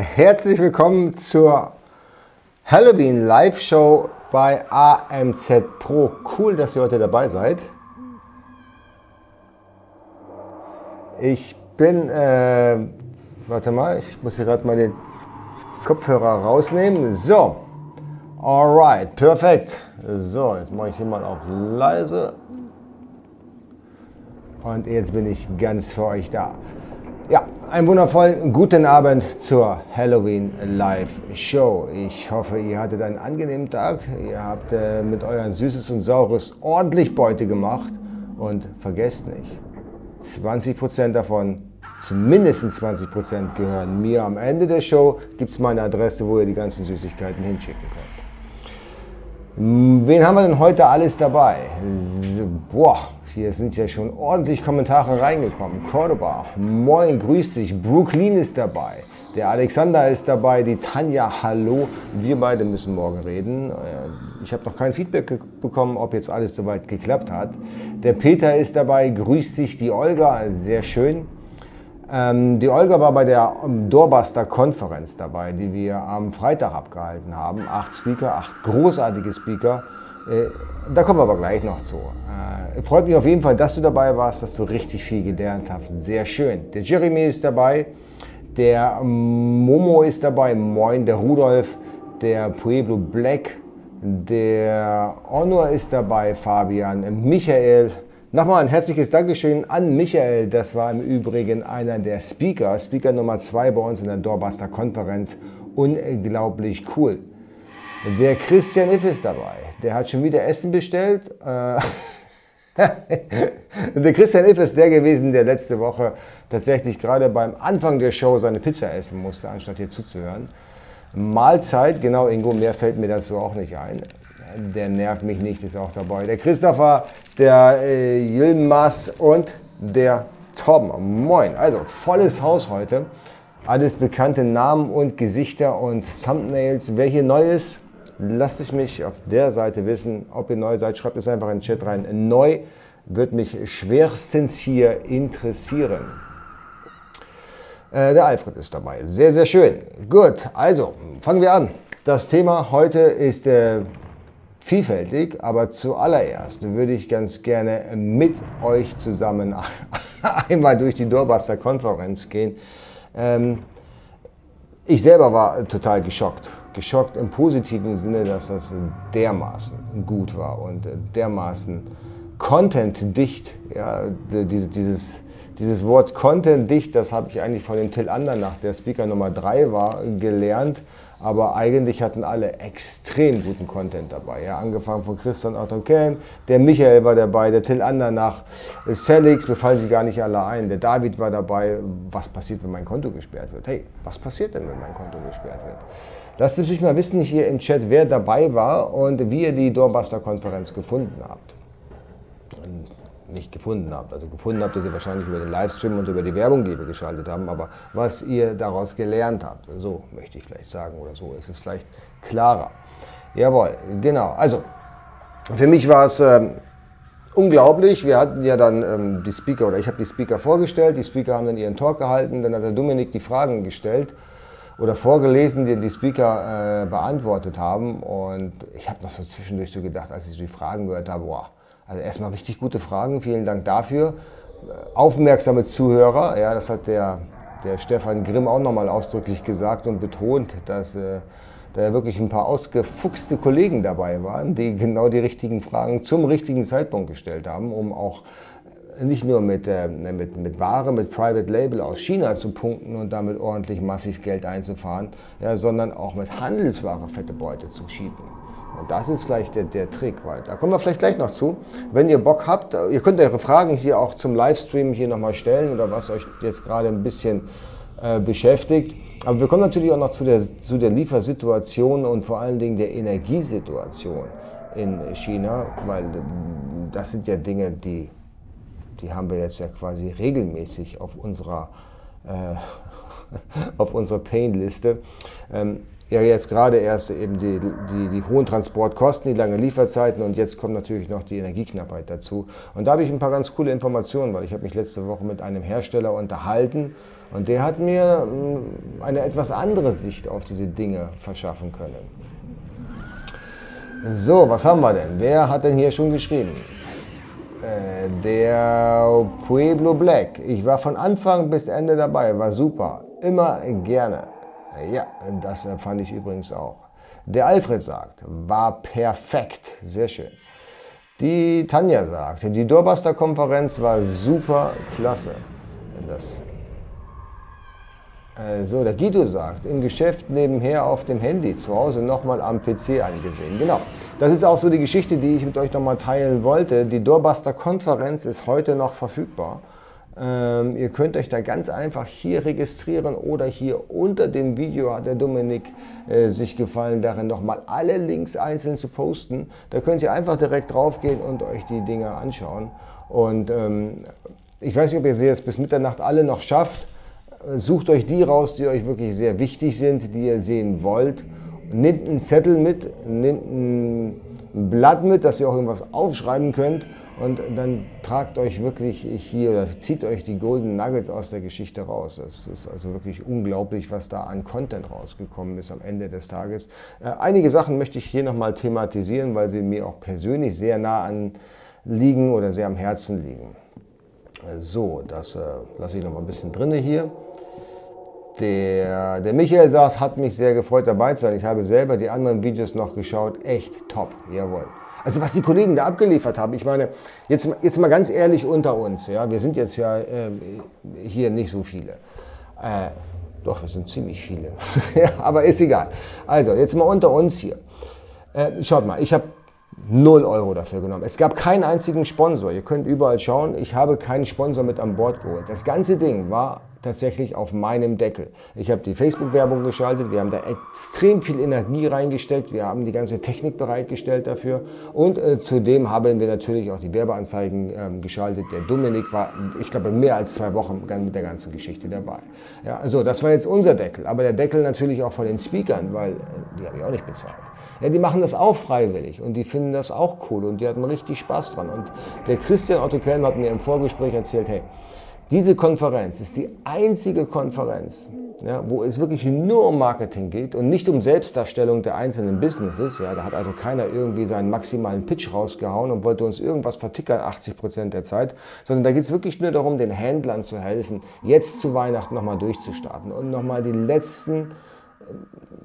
Herzlich willkommen zur Halloween Live Show bei AMZ Pro. Cool, dass ihr heute dabei seid. Ich bin, äh, warte mal, ich muss hier gerade mal den Kopfhörer rausnehmen. So, alright, perfekt. So, jetzt mache ich hier mal auf leise. Und jetzt bin ich ganz für euch da. Ja, einen wundervollen guten Abend zur Halloween Live Show. Ich hoffe, ihr hattet einen angenehmen Tag. Ihr habt äh, mit euren Süßes und Saures ordentlich Beute gemacht. Und vergesst nicht, 20% davon, zumindest 20% gehören mir. Am Ende der Show gibt es meine Adresse, wo ihr die ganzen Süßigkeiten hinschicken könnt. Wen haben wir denn heute alles dabei? Boah, hier sind ja schon ordentlich Kommentare reingekommen. Cordoba, moin, grüß dich. Brooklyn ist dabei. Der Alexander ist dabei, die Tanja, hallo. Wir beide müssen morgen reden. Äh, ich habe noch kein Feedback bekommen, ob jetzt alles soweit geklappt hat. Der Peter ist dabei, grüß dich. Die Olga, sehr schön. Ähm, die Olga war bei der Doorbuster-Konferenz dabei, die wir am Freitag abgehalten haben. Acht Speaker, acht großartige Speaker. Äh, da kommen wir aber gleich noch zu. Äh, freut mich auf jeden Fall, dass du dabei warst, dass du richtig viel gelernt hast. Sehr schön. Der Jeremy ist dabei, der Momo ist dabei, moin, der Rudolf, der Pueblo Black, der Honor ist dabei, Fabian, Michael. Nochmal ein herzliches Dankeschön an Michael. Das war im Übrigen einer der Speaker, Speaker Nummer zwei bei uns in der Doorbuster-Konferenz. Unglaublich cool. Der Christian Iff ist dabei. Der hat schon wieder Essen bestellt. Äh, der Christian Iff ist der gewesen, der letzte Woche tatsächlich gerade beim Anfang der Show seine Pizza essen musste, anstatt hier zuzuhören. Mahlzeit, genau Ingo, mehr fällt mir dazu auch nicht ein. Der nervt mich nicht, ist auch dabei. Der Christopher, der äh, Yilmaz und der Tom. Moin, also volles Haus heute. Alles bekannte Namen und Gesichter und Thumbnails. Wer hier neu ist, lasst es mich auf der Seite wissen, ob ihr neu seid. Schreibt es einfach in den Chat rein. Neu wird mich schwerstens hier interessieren. Äh, der Alfred ist dabei. Sehr, sehr schön. Gut, also fangen wir an. Das Thema heute ist äh, vielfältig, aber zuallererst würde ich ganz gerne mit euch zusammen einmal durch die Doorbuster-Konferenz gehen. Ähm, ich selber war total geschockt geschockt im positiven Sinne, dass das dermaßen gut war und dermaßen contentdicht. Ja, dieses, dieses Wort contentdicht, das habe ich eigentlich von dem Till Andernach, der Speaker Nummer 3 war, gelernt. Aber eigentlich hatten alle extrem guten Content dabei. Ja, angefangen von Christian Otto Kern, der Michael war dabei, der Till Andernach, Celix, mir fallen sie gar nicht alle ein. Der David war dabei. Was passiert, wenn mein Konto gesperrt wird? Hey, was passiert denn, wenn mein Konto gesperrt wird? Lasst es mich mal wissen hier im Chat, wer dabei war und wie ihr die Doorbuster-Konferenz gefunden habt. Und nicht gefunden habt. Also gefunden habt ihr sie wahrscheinlich über den Livestream und über die Werbung, die wir geschaltet haben, aber was ihr daraus gelernt habt. So möchte ich vielleicht sagen oder so ist es vielleicht klarer. Jawohl, genau. Also, für mich war es ähm, unglaublich. Wir hatten ja dann ähm, die Speaker, oder ich habe die Speaker vorgestellt, die Speaker haben dann ihren Talk gehalten, dann hat der Dominik die Fragen gestellt oder vorgelesen, die die Speaker äh, beantwortet haben. Und ich habe noch so zwischendurch so gedacht, als ich die Fragen gehört habe, boah, also erstmal richtig gute Fragen, vielen Dank dafür. Äh, aufmerksame Zuhörer, ja, das hat der, der Stefan Grimm auch nochmal ausdrücklich gesagt und betont, dass äh, da wirklich ein paar ausgefuchste Kollegen dabei waren, die genau die richtigen Fragen zum richtigen Zeitpunkt gestellt haben, um auch nicht nur mit, äh, mit, mit Ware, mit Private Label aus China zu punkten und damit ordentlich massiv Geld einzufahren, ja, sondern auch mit Handelsware fette Beute zu schieben. Und das ist vielleicht der, der Trick, weil da kommen wir vielleicht gleich noch zu. Wenn ihr Bock habt, ihr könnt eure Fragen hier auch zum Livestream hier nochmal stellen oder was euch jetzt gerade ein bisschen äh, beschäftigt. Aber wir kommen natürlich auch noch zu der, zu der Liefersituation und vor allen Dingen der Energiesituation in China, weil das sind ja Dinge, die die haben wir jetzt ja quasi regelmäßig auf unserer, äh, unserer Pain-Liste. Ähm, ja, jetzt gerade erst eben die, die, die, hohen Transportkosten, die langen Lieferzeiten und jetzt kommt natürlich noch die Energieknappheit dazu. Und da habe ich ein paar ganz coole Informationen, weil ich habe mich letzte Woche mit einem Hersteller unterhalten Und der hat mir mm, eine etwas andere Sicht auf diese Dinge verschaffen können. So, was haben wir denn? Wer hat denn hier schon geschrieben? Äh, der Pueblo Black. Ich war von Anfang bis Ende dabei, war super. Immer gerne. Ja, das fand ich übrigens auch. Der Alfred sagt, war perfekt. Sehr schön. Die Tanja sagt, die Doorbuster-Konferenz war super klasse. Das äh, so, der Guido sagt, im Geschäft nebenher auf dem Handy, zu Hause nochmal am PC angesehen. Genau, das ist auch so die Geschichte, die ich mit euch nochmal teilen wollte. Die Doorbuster-Konferenz ist heute noch verfügbar. Ähm, ihr könnt euch da ganz einfach hier registrieren oder hier unter dem Video hat der Dominik äh, sich gefallen, darin nochmal alle Links einzeln zu posten. Da könnt ihr einfach direkt drauf gehen und euch die Dinge anschauen. Und ähm, ich weiß nicht, ob ihr sie jetzt bis Mitternacht alle noch schafft. Sucht euch die raus, die euch wirklich sehr wichtig sind, die ihr sehen wollt. Nehmt einen Zettel mit, nehmt ein Blatt mit, dass ihr auch irgendwas aufschreiben könnt und dann tragt euch wirklich hier oder zieht euch die Golden Nuggets aus der Geschichte raus. Das ist also wirklich unglaublich, was da an Content rausgekommen ist am Ende des Tages. Äh, einige Sachen möchte ich hier nochmal thematisieren, weil sie mir auch persönlich sehr nah an liegen oder sehr am Herzen liegen. So, das äh, lasse ich noch mal ein bisschen drinne hier. Der, der Michael sagt, hat mich sehr gefreut dabei zu sein. Ich habe selber die anderen Videos noch geschaut. Echt top, jawohl. Also was die Kollegen da abgeliefert haben, ich meine, jetzt, jetzt mal ganz ehrlich unter uns, ja, wir sind jetzt ja äh, hier nicht so viele. Äh, doch, wir sind ziemlich viele, aber ist egal. Also, jetzt mal unter uns hier. Äh, schaut mal, ich habe 0 Euro dafür genommen. Es gab keinen einzigen Sponsor. Ihr könnt überall schauen. Ich habe keinen Sponsor mit an Bord geholt. Das ganze Ding war tatsächlich auf meinem Deckel. Ich habe die Facebook-Werbung geschaltet, wir haben da extrem viel Energie reingesteckt, wir haben die ganze Technik bereitgestellt dafür und äh, zudem haben wir natürlich auch die Werbeanzeigen ähm, geschaltet. Der Dominik war, ich glaube, mehr als zwei Wochen mit der ganzen Geschichte dabei. Ja, also das war jetzt unser Deckel, aber der Deckel natürlich auch von den Speakern, weil äh, die habe ich auch nicht bezahlt. Ja, die machen das auch freiwillig und die finden das auch cool und die hatten richtig Spaß dran. Und der Christian Otto Kelm hat mir im Vorgespräch erzählt, hey, diese Konferenz ist die einzige Konferenz, ja, wo es wirklich nur um Marketing geht und nicht um Selbstdarstellung der einzelnen Businesses. Ja, da hat also keiner irgendwie seinen maximalen Pitch rausgehauen und wollte uns irgendwas vertickern 80 Prozent der Zeit, sondern da geht es wirklich nur darum, den Händlern zu helfen, jetzt zu Weihnachten nochmal durchzustarten und nochmal die letzten,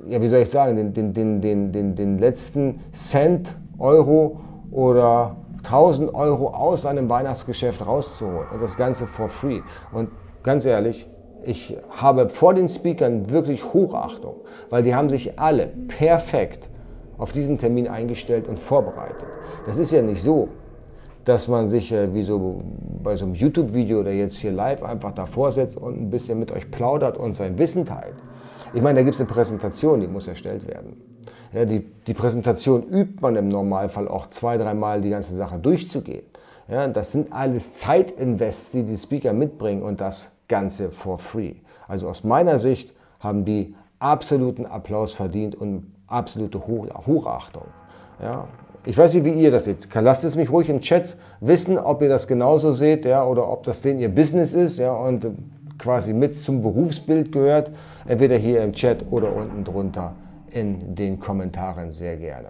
äh, ja, wie soll ich sagen, den, den, den, den, den, den letzten Cent, Euro oder 1000 Euro aus seinem Weihnachtsgeschäft rauszuholen und das Ganze for free. Und ganz ehrlich, ich habe vor den Speakern wirklich Hochachtung, weil die haben sich alle perfekt auf diesen Termin eingestellt und vorbereitet. Das ist ja nicht so, dass man sich äh, wie so bei so einem YouTube-Video oder jetzt hier live einfach davor setzt und ein bisschen mit euch plaudert und sein Wissen teilt. Ich meine, da gibt es eine Präsentation, die muss erstellt werden. Ja, die, die Präsentation übt man im Normalfall auch zwei, dreimal die ganze Sache durchzugehen. Ja, das sind alles Zeitinvests, die die Speaker mitbringen und das Ganze for free. Also aus meiner Sicht haben die absoluten Applaus verdient und absolute Hoch Hochachtung. Ja, ich weiß nicht, wie ihr das seht. Lasst es mich ruhig im Chat wissen, ob ihr das genauso seht ja, oder ob das denn ihr Business ist ja, und quasi mit zum Berufsbild gehört. Entweder hier im Chat oder unten drunter in den Kommentaren sehr gerne.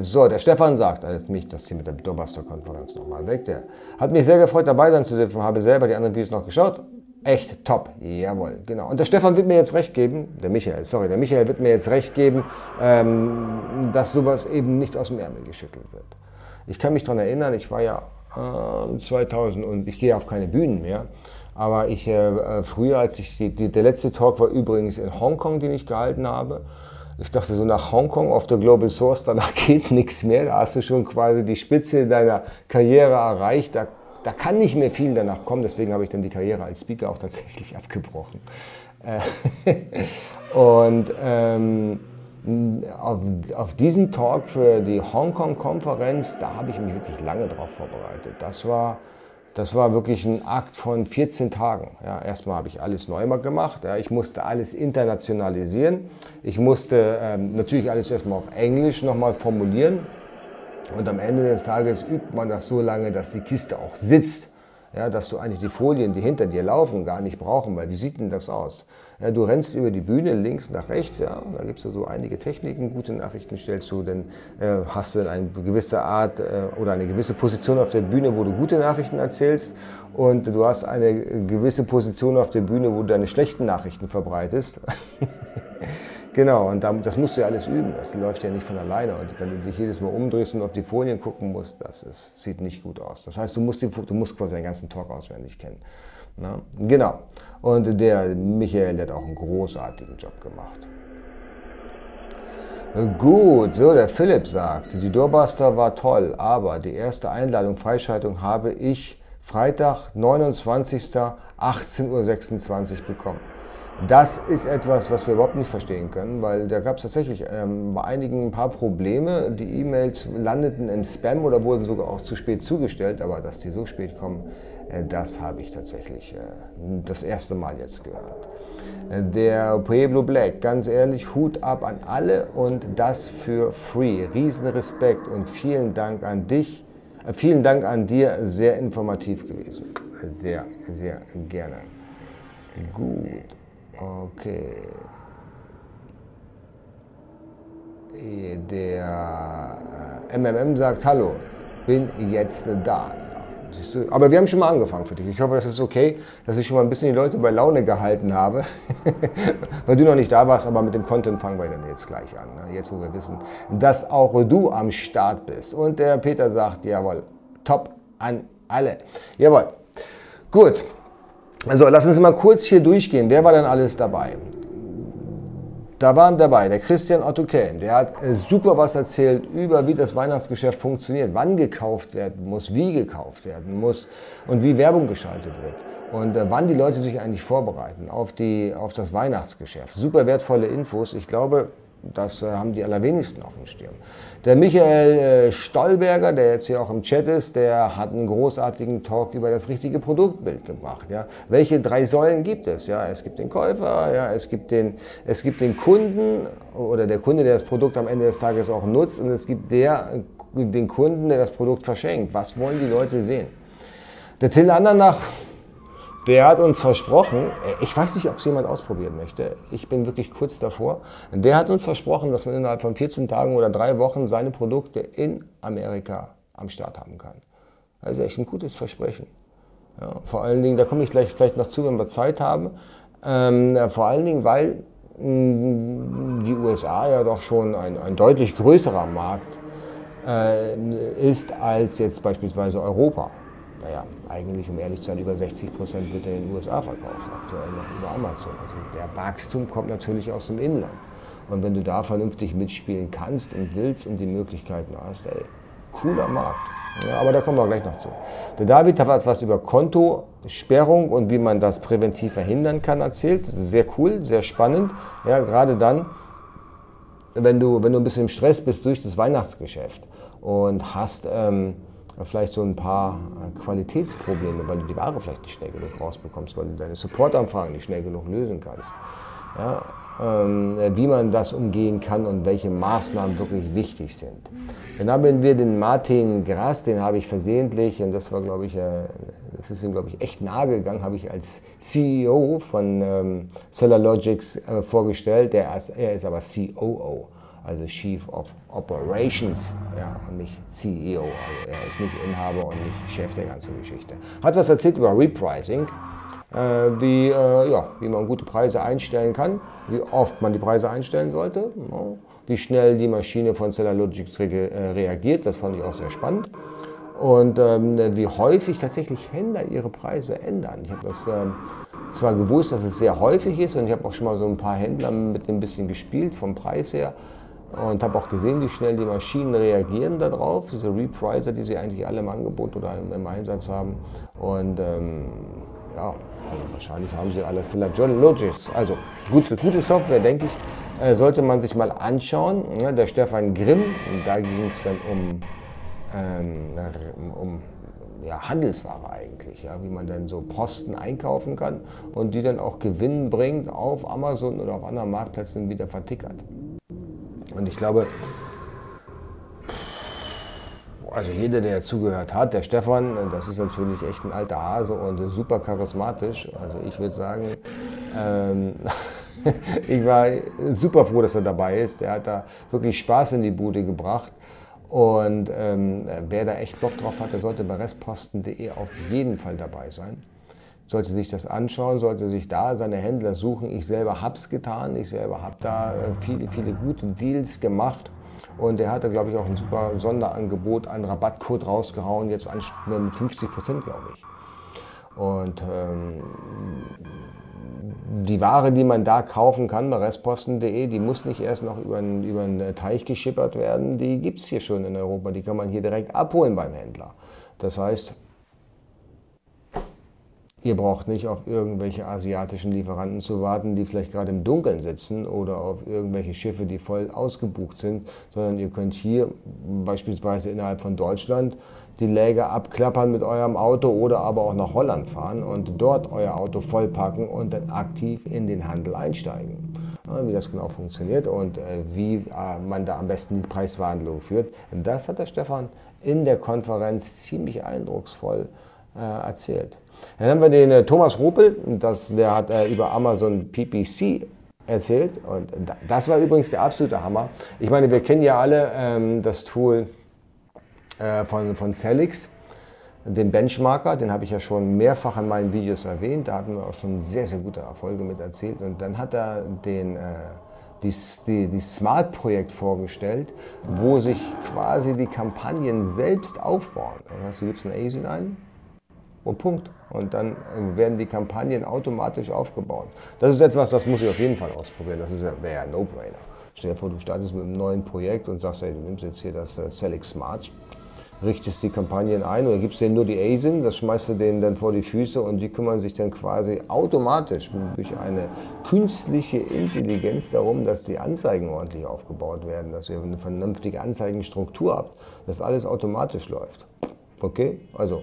So, der Stefan sagt, also jetzt mich das hier mit der Doorbuster-Konferenz nochmal weg, der hat mich sehr gefreut dabei sein zu dürfen, habe selber die anderen Videos noch geschaut. Echt top, jawohl, genau. Und der Stefan wird mir jetzt recht geben, der Michael, sorry, der Michael wird mir jetzt recht geben, ähm, dass sowas eben nicht aus dem Ärmel geschüttelt wird. Ich kann mich daran erinnern, ich war ja äh, 2000 und ich gehe auf keine Bühnen mehr. Aber ich äh, äh, früher, als ich die, die, der letzte Talk war übrigens in Hongkong, den ich gehalten habe. Ich dachte so nach Hongkong auf der Global Source, danach geht nichts mehr. Da hast du schon quasi die Spitze deiner Karriere erreicht. Da, da kann nicht mehr viel danach kommen. Deswegen habe ich dann die Karriere als Speaker auch tatsächlich abgebrochen. Äh, und ähm, auf, auf, diesen Talk für die Hongkong-Konferenz, da habe ich mich wirklich lange drauf vorbereitet. Das war das war wirklich ein Akt von 14 Tagen. Ja, erstmal habe ich alles neu gemacht. Ja, ich musste alles internationalisieren. Ich musste ähm, natürlich alles erstmal auf Englisch nochmal formulieren. Und am Ende des Tages übt man das so lange, dass die Kiste auch sitzt. ja, dass du eigentlich die Folien, die hinter dir laufen, gar nicht brauchen, weil wie sieht denn das aus? Ja, du rennst über die Bühne links nach rechts, ja, da gibt es so einige Techniken, gute Nachrichten stellst du, dann äh, hast du dann eine gewisse Art äh, oder eine gewisse Position auf der Bühne, wo du gute Nachrichten erzählst und du hast eine gewisse Position auf der Bühne, wo du deine schlechten Nachrichten verbreitest. Genau, und das musst du ja alles üben. Das läuft ja nicht von alleine. Und wenn du dich jedes Mal umdrehst und auf die Folien gucken musst, das ist, sieht nicht gut aus. Das heißt, du musst, die, du musst quasi den ganzen Talk auswendig kennen. Na? Genau. Und der Michael, der hat auch einen großartigen Job gemacht. Gut, so der Philipp sagt, die Doorbuster war toll, aber die erste Einladung, Freischaltung habe ich Freitag, 29. 18.26 Uhr bekommen. Das ist etwas, was wir überhaupt nicht verstehen können, weil da gab es tatsächlich ähm, bei einigen ein paar Probleme. Die E-Mails landeten im Spam oder wurden sogar auch zu spät zugestellt, aber dass die so spät kommen, das habe ich tatsächlich äh, das erste Mal jetzt gehört. Äh, der Pueblo Black, ganz ehrlich, Hut ab an alle und das für free. Riesen Respekt und vielen Dank an dich. Äh, vielen Dank an dir, sehr informativ gewesen. Sehr, sehr gerne. Gut. Okay. Der MMM äh, sagt, hallo, bin jetzt da. Siehst du? Aber wir haben schon mal angefangen für dich. Ich hoffe, das ist okay, dass ich schon mal ein bisschen die Leute bei Laune gehalten habe, weil du noch nicht da warst, aber mit dem Content fangen wir dann jetzt gleich an. Ne? Jetzt, wo wir wissen, dass auch du am Start bist. Und der Peter sagt, jawohl, top an alle. Jawohl. Gut, also lass uns mal kurz hier durchgehen. Wer war denn alles dabei? Da waren dabei der Christian Otto Kelm, der hat äh, super was erzählt über, wie das Weihnachtsgeschäft funktioniert, wann gekauft werden muss, wie gekauft werden muss und wie Werbung geschaltet wird und äh, wann die Leute sich eigentlich vorbereiten auf, die, auf das Weihnachtsgeschäft. Super wertvolle Infos. Ich glaube, das äh, haben die allerwenigsten auf dem Stirn. Der Michael äh, Stolberger, der jetzt hier auch im Chat ist, der hat einen großartigen Talk über das richtige Produktbild gebracht. Ja. Welche drei Säulen gibt es? Ja, es gibt den Käufer, ja, es, gibt den, es gibt den Kunden oder der Kunde, der das Produkt am Ende des Tages auch nutzt und es gibt der, den Kunden, der das Produkt verschenkt. Was wollen die Leute sehen? Der Till Andernach der hat uns versprochen, äh, ich weiß nicht, ob es jemand ausprobieren möchte, ich bin wirklich kurz davor, der hat uns versprochen, dass man innerhalb von 14 Tagen oder drei Wochen seine Produkte in Amerika am Start haben kann. Das ist echt ein gutes Versprechen. Ja, vor allen Dingen, da komme ich gleich vielleicht noch zu, wenn wir Zeit haben, ähm, vor allen Dingen, weil mh, mm, die USA ja doch schon ein, ein deutlich größerer Markt äh, ist als jetzt beispielsweise Europa naja, eigentlich, um ehrlich zu sein, über 60 Prozent wird in den USA verkauft, aktuell noch über Amazon. Also der Wachstum kommt natürlich aus dem Inland. Und wenn du da vernünftig mitspielen kannst und willst und die Möglichkeiten hast, ey, cooler Markt. Ja, aber da kommen wir gleich noch zu. Der David hat etwas über Kontosperrung und wie man das präventiv verhindern kann erzählt. Das ist sehr cool, sehr spannend. Ja, gerade dann, wenn du, wenn du ein bisschen im Stress bist durch das Weihnachtsgeschäft und hast ähm, vielleicht so ein paar äh, Qualitätsprobleme, weil du die Ware vielleicht nicht schnell genug rausbekommst, weil du deine Supportanfragen nicht schnell genug lösen kannst. Ja, ähm, wie man das umgehen kann und welche Maßnahmen wirklich wichtig sind. Dann haben wir den Martin Gras, den habe ich versehentlich, und das war, glaube ich, äh, das ist ihm, glaube ich, echt nahe gegangen, habe ich als CEO von ähm, Logics äh, vorgestellt. Der, er ist aber COO also Chief of Operations ja, und nicht CEO. Also er ist nicht Inhaber und nicht Chef der ganzen Geschichte. Hat was erzählt über Repricing, äh, wie, äh, ja, wie man gute Preise einstellen kann, wie oft man die Preise einstellen sollte, ja, wie schnell die Maschine von Cellulogics re äh, reagiert, das fand ich auch sehr spannend. Und ähm, wie häufig tatsächlich Händler ihre Preise ändern. Ich habe das ähm, zwar gewusst, dass es sehr häufig ist und ich habe auch schon mal so ein paar Händler mit dem bisschen gespielt vom Preis her, und habe auch gesehen, wie schnell die Maschinen reagieren darauf, diese Repriser, die sie eigentlich alle im Angebot oder im, Einsatz haben. Und ähm, ja, also wahrscheinlich haben sie alle Stellar Logics. Also gute, gute Software, denke ich, äh, sollte man sich mal anschauen. Ja, der Stefan Grimm, da ging es dann um, ähm, um ja, Handelsware eigentlich, ja, wie man dann so Posten einkaufen kann und die dann auch Gewinn bringt auf Amazon oder auf anderen Marktplätzen wieder vertickert. Und ich glaube, Also jeder, der zugehört hat, der Stefan, das ist natürlich echt ein alter Hase und super charismatisch. Also ich würde sagen, ähm, ich war super froh, dass er dabei ist. Er hat da wirklich Spaß in die Bude gebracht. Und ähm, wer da echt Bock drauf hat, der sollte bei restposten.de auf jeden Fall dabei sein. Sollte sich das anschauen, sollte sich da seine Händler suchen. Ich selber habe es getan. Ich selber habe da äh, viele, viele gute Deals gemacht. Und er hatte, glaube ich, auch ein super Sonderangebot, einen Rabattcode rausgehauen, jetzt mit 50 Prozent, glaube ich. Und ähm, die Ware, die man da kaufen kann bei restposten.de, die muss nicht erst noch über einen, über einen Teich geschippert werden. Die gibt es hier schon in Europa. Die kann man hier direkt abholen beim Händler. Das heißt, Ihr braucht nicht auf irgendwelche asiatischen Lieferanten zu warten, die vielleicht gerade im Dunkeln sitzen oder auf irgendwelche Schiffe, die voll ausgebucht sind, sondern ihr könnt hier beispielsweise innerhalb von Deutschland die Läger abklappern mit eurem Auto oder aber auch nach Holland fahren und dort euer Auto vollpacken und dann aktiv in den Handel einsteigen. Wie das genau funktioniert und äh, wie äh, man da am besten die Preisverhandlung führt, das hat der Stefan in der Konferenz ziemlich eindrucksvoll äh, erzählt. Dann haben wir den äh, Thomas Rupel, das, der hat äh, über Amazon PPC erzählt und das war übrigens der absolute Hammer. Ich meine, wir kennen ja alle ähm, das Tool äh, von, von Celix, den Benchmarker, den habe ich ja schon mehrfach in meinen Videos erwähnt, da hatten wir auch schon sehr, sehr gute Erfolge mit erzählt und dann hat er den äh, die, die, die Smart-Projekt vorgestellt, wo sich quasi die Kampagnen selbst aufbauen. Das heißt, du gibst ein ASIN ein, und Punkt. Und dann äh, werden die Kampagnen automatisch aufgebaut. Das ist etwas, das muss ich auf jeden Fall ausprobieren. Das wäre ja ein No-Brainer. Stell dir vor, du startest mit einem neuen Projekt und sagst, hey, du nimmst jetzt hier das äh, Smarts, richtest die Kampagnen ein oder gibst denen nur die ASIN, das schmeißt du denen dann vor die Füße und die kümmern sich dann quasi automatisch durch eine künstliche Intelligenz darum, dass die Anzeigen ordentlich aufgebaut werden, dass ihr eine vernünftige Anzeigenstruktur habt, dass alles automatisch läuft. Okay? Also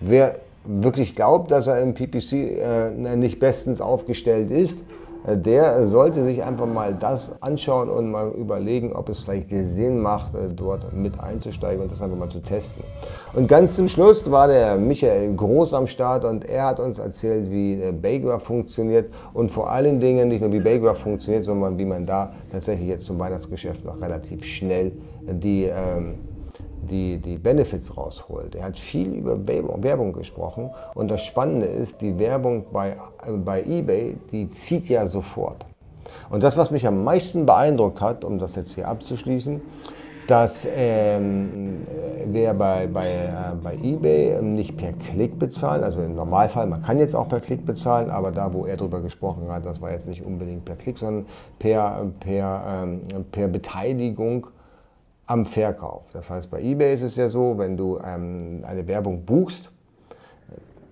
Wer wirklich glaubt, dass er im PPC äh, nicht bestens aufgestellt ist, äh, der sollte sich einfach mal das anschauen und mal überlegen, ob es vielleicht Sinn macht, äh, dort mit einzusteigen und das einfach mal zu testen. Und ganz zum Schluss war der Michael Groß am Start und er hat uns erzählt, wie äh, Baygraph funktioniert und vor allen Dingen nicht nur wie Baygraph funktioniert, sondern wie man da tatsächlich jetzt zum Weihnachtsgeschäft noch relativ schnell die ähm, die, die Benefits rausholt. Er hat viel über Werbung gesprochen und das Spannende ist, die Werbung bei, bei eBay, die zieht ja sofort. Und das, was mich am meisten beeindruckt hat, um das jetzt hier abzuschließen, dass ähm, wir bei, bei, äh, bei eBay nicht per Klick bezahlen, also im Normalfall, man kann jetzt auch per Klick bezahlen, aber da, wo er drüber gesprochen hat, das war jetzt nicht unbedingt per Klick, sondern per, per, ähm, per Beteiligung am Verkauf. Das heißt, bei eBay ist es ja so, wenn du ähm, eine Werbung buchst,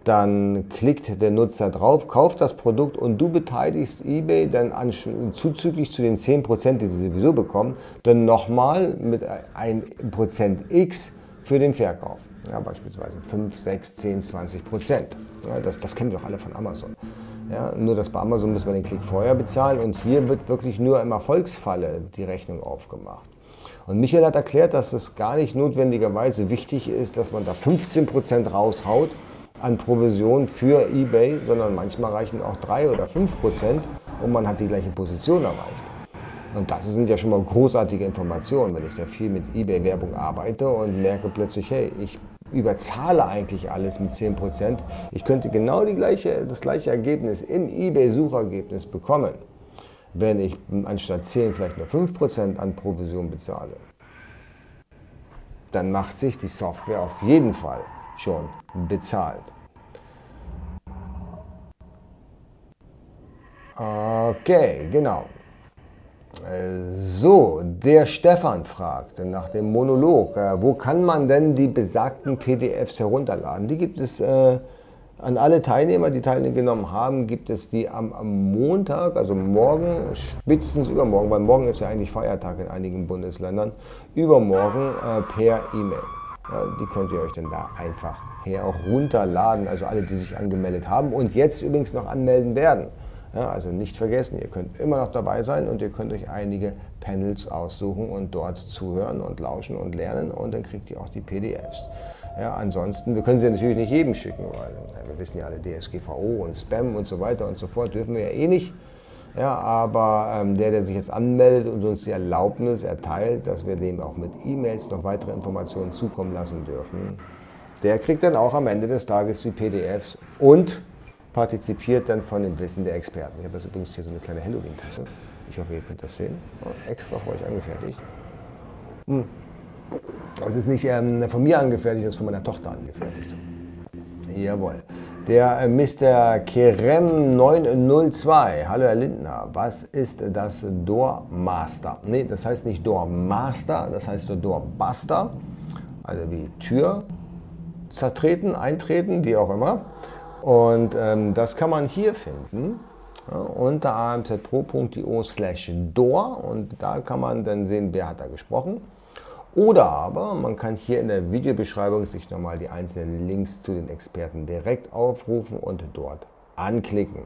dann klickt der Nutzer drauf, kauft das Produkt und du beteiligst eBay dann an, zuzüglich zu den 10%, die sie sowieso bekommen, dann nochmal mit 1% X für den Verkauf. Ja, beispielsweise 5, 6, 10, 20 Prozent. Ja, das, das kennen wir doch alle von Amazon. Ja, nur dass bei Amazon müssen wir den Klick vorher bezahlen und hier wird wirklich nur im Erfolgsfalle die Rechnung aufgemacht. Und Michael hat erklärt, dass es gar nicht notwendigerweise wichtig ist, dass man da 15% raushaut an Provision für eBay, sondern manchmal reichen auch 3 oder 5% und man hat die gleiche Position erreicht. Und das sind ja schon mal großartige Informationen, wenn ich da viel mit eBay-Werbung arbeite und merke plötzlich, hey, ich überzahle eigentlich alles mit 10%. Ich könnte genau die gleiche, das gleiche Ergebnis im eBay-Suchergebnis bekommen wenn ich anstatt 10 vielleicht nur 5% an Provision bezahle, dann macht sich die Software auf jeden Fall schon bezahlt. Okay, genau. So, der Stefan fragt nach dem Monolog, äh, wo kann man denn die besagten PDFs herunterladen? Die gibt es äh, an alle Teilnehmer, die teilgenommen haben, gibt es die am, am, Montag, also morgen, spätestens übermorgen, weil morgen ist ja eigentlich Feiertag in einigen Bundesländern, übermorgen äh, per E-Mail. Ja, die könnt ihr euch dann da einfach herunterladen, also alle, die sich angemeldet haben und jetzt übrigens noch anmelden werden. Ja, also nicht vergessen, ihr könnt immer noch dabei sein und ihr könnt euch einige Panels aussuchen und dort zuhören und lauschen und lernen und dann kriegt ihr auch die PDFs. Ja, ansonsten, wir können sie natürlich nicht jedem schicken, weil wir wissen ja alle DSGVO und Spam und so weiter und so fort, dürfen wir ja eh nicht. Ja, aber ähm, der, der sich jetzt anmeldet und uns die Erlaubnis erteilt, dass wir dem auch mit E-Mails noch weitere Informationen zukommen lassen dürfen, der kriegt dann auch am Ende des Tages die PDFs und partizipiert dann von dem Wissen der Experten. Ich habe jetzt übrigens hier so eine kleine Halloween-Tasse. Ich hoffe, ihr könnt das sehen. extra für euch angefertigt. Hm. Das ist nicht ähm, von mir angefertigt, das ist von meiner Tochter angefertigt. Jawohl. Der äh, Mr. Kerem 902. Hallo Herr Lindner, was ist das Door Master? Nee, das heißt nicht Door Master, das heißt Door Buster. Also wie Tür zertreten, eintreten, wie auch immer. Und ähm, das kann man hier finden ja, unter amzpro.io slash door und da kann man dann sehen, wer hat da gesprochen. Oder aber man kann hier in der Videobeschreibung sich nochmal die einzelnen Links zu den Experten direkt aufrufen und dort anklicken.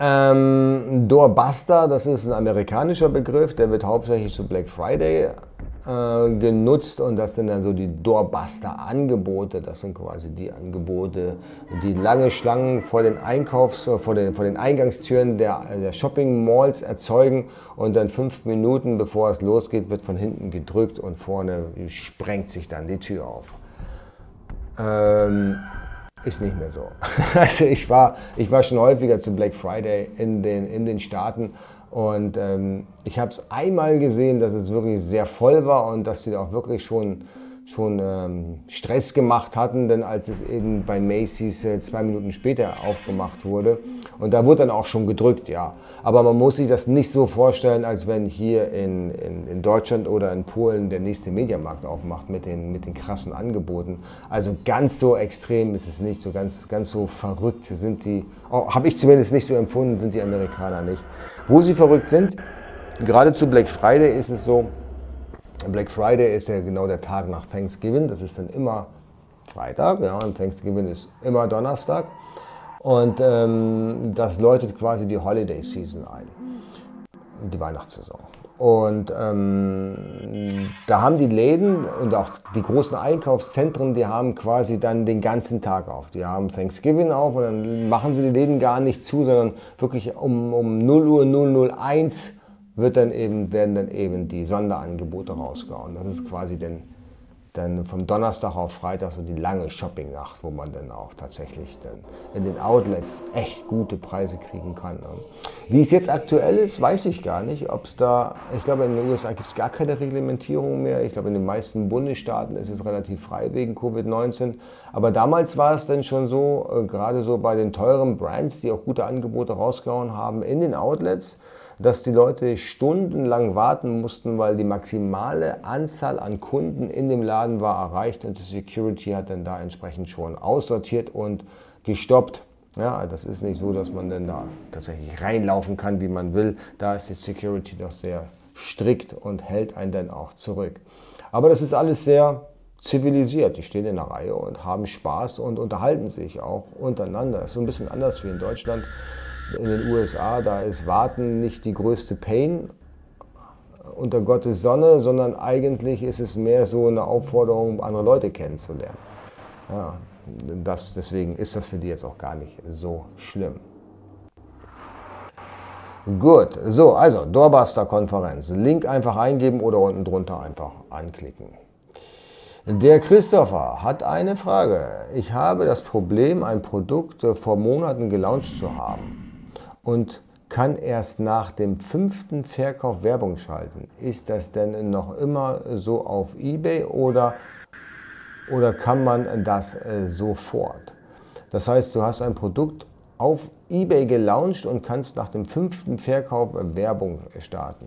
Ähm, Doorbuster, das ist ein amerikanischer Begriff, der wird hauptsächlich zu Black Friday äh, genutzt und das sind dann so die Doorbuster-Angebote. Das sind quasi die Angebote, die lange Schlangen vor den Einkaufs-, vor den, vor den Eingangstüren der, der Shopping-Malls erzeugen und dann fünf Minuten bevor es losgeht, wird von hinten gedrückt und vorne sprengt sich dann die Tür auf. Ähm, ist nicht mehr so. Also ich war, ich war schon häufiger zu Black Friday in den, in den Staaten und ähm, ich habe es einmal gesehen, dass es wirklich sehr voll war und dass sie auch wirklich schon, schon ähm, Stress gemacht hatten, denn als es eben bei Macy's äh, zwei Minuten später aufgemacht wurde und da wurde dann auch schon gedrückt, ja. Aber man muss sich das nicht so vorstellen, als wenn hier in, in, in Deutschland oder in Polen der nächste Mediamarkt aufmacht mit den, mit den krassen Angeboten. Also ganz so extrem ist es nicht, so ganz, ganz so verrückt sind die, oh, habe ich zumindest nicht so empfunden, sind die Amerikaner nicht. Wo sie verrückt sind, gerade zu Black Friday ist es so, Black Friday ist ja genau der Tag nach Thanksgiving, das ist dann immer Freitag, ja, und Thanksgiving ist immer Donnerstag. Und ähm, das läutet quasi die Holiday Season ein, die Weihnachtssaison. Und ähm, da haben die Läden und auch die großen Einkaufszentren, die haben quasi dann den ganzen Tag auf. Die haben Thanksgiving auf und dann machen sie die Läden gar nicht zu, sondern wirklich um, um 0 Uhr 001 wird dann eben, werden dann eben die Sonderangebote rausgehauen. Das ist quasi dann dann vom Donnerstag auf Freitag so die lange Shoppingnacht, wo man dann auch tatsächlich dann in den Outlets echt gute Preise kriegen kann. Ne? Wie es jetzt aktuell ist, weiß ich gar nicht. Ob es da, ich glaube, in den USA gibt es gar keine Reglementierung mehr. Ich glaube, in den meisten Bundesstaaten ist es relativ frei wegen Covid-19. Aber damals war es dann schon so, äh, gerade so bei den teuren Brands, die auch gute Angebote rausgehauen haben in den Outlets, dass die Leute stundenlang warten mussten, weil die maximale Anzahl an Kunden in dem Laden war erreicht und die Security hat dann da entsprechend schon aussortiert und gestoppt. Ja, das ist nicht so, dass man dann da tatsächlich reinlaufen kann, wie man will. Da ist die Security doch sehr strikt und hält einen dann auch zurück. Aber das ist alles sehr zivilisiert. Die stehen in der Reihe und haben Spaß und unterhalten sich auch untereinander. Das ist so ein bisschen anders wie in Deutschland in den USA, da ist Warten nicht die größte Pain unter Gottes Sonne, sondern eigentlich ist es mehr so eine Aufforderung, andere Leute kennenzulernen. Ja, das, deswegen ist das für die jetzt auch gar nicht so schlimm. Gut, so, also Doorbuster-Konferenz. Link einfach eingeben oder unten drunter einfach anklicken. Der Christopher hat eine Frage. Ich habe das Problem, ein Produkt vor Monaten gelauncht zu haben und kann erst nach dem fünften Verkauf Werbung schalten. Ist das denn noch immer so auf eBay oder, oder kann man das äh, sofort? Das heißt, du hast ein Produkt auf eBay gelauncht und kannst nach dem fünften Verkauf Werbung starten.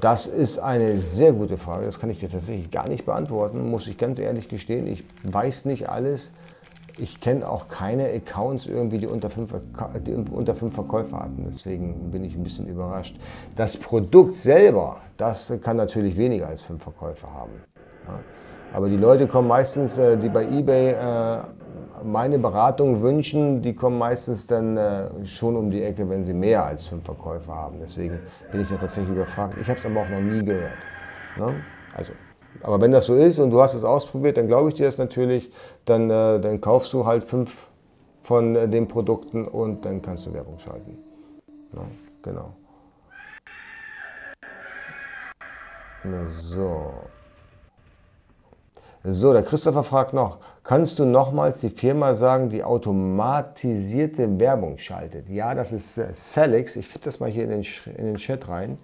Das ist eine sehr gute Frage. Das kann ich dir tatsächlich gar nicht beantworten, muss ich ganz ehrlich gestehen. Ich weiß nicht alles ich kenne auch keine Accounts irgendwie, die unter, fünf, die unter fünf Verkäufer hatten. Deswegen bin ich ein bisschen überrascht. Das Produkt selber, das kann natürlich weniger als fünf Verkäufer haben. Ja. Aber die Leute kommen meistens, äh, die bei eBay äh, meine Beratung wünschen, die kommen meistens dann äh, schon um die Ecke, wenn sie mehr als fünf Verkäufer haben. Deswegen bin ich da tatsächlich überfragt. Ich habe es aber auch noch nie gehört. Ne? Also, aber wenn das so ist und du hast es ausprobiert, dann glaube ich dir das natürlich. Dann, äh, dann kaufst du halt fünf von äh, den Produkten und dann kannst du Werbung schalten. Ne? Genau. So. So, der Christopher fragt noch, kannst du nochmals die Firma sagen, die automatisierte Werbung schaltet? Ja, das ist äh, Celix. Ich tippe das mal hier in den, in den Chat rein.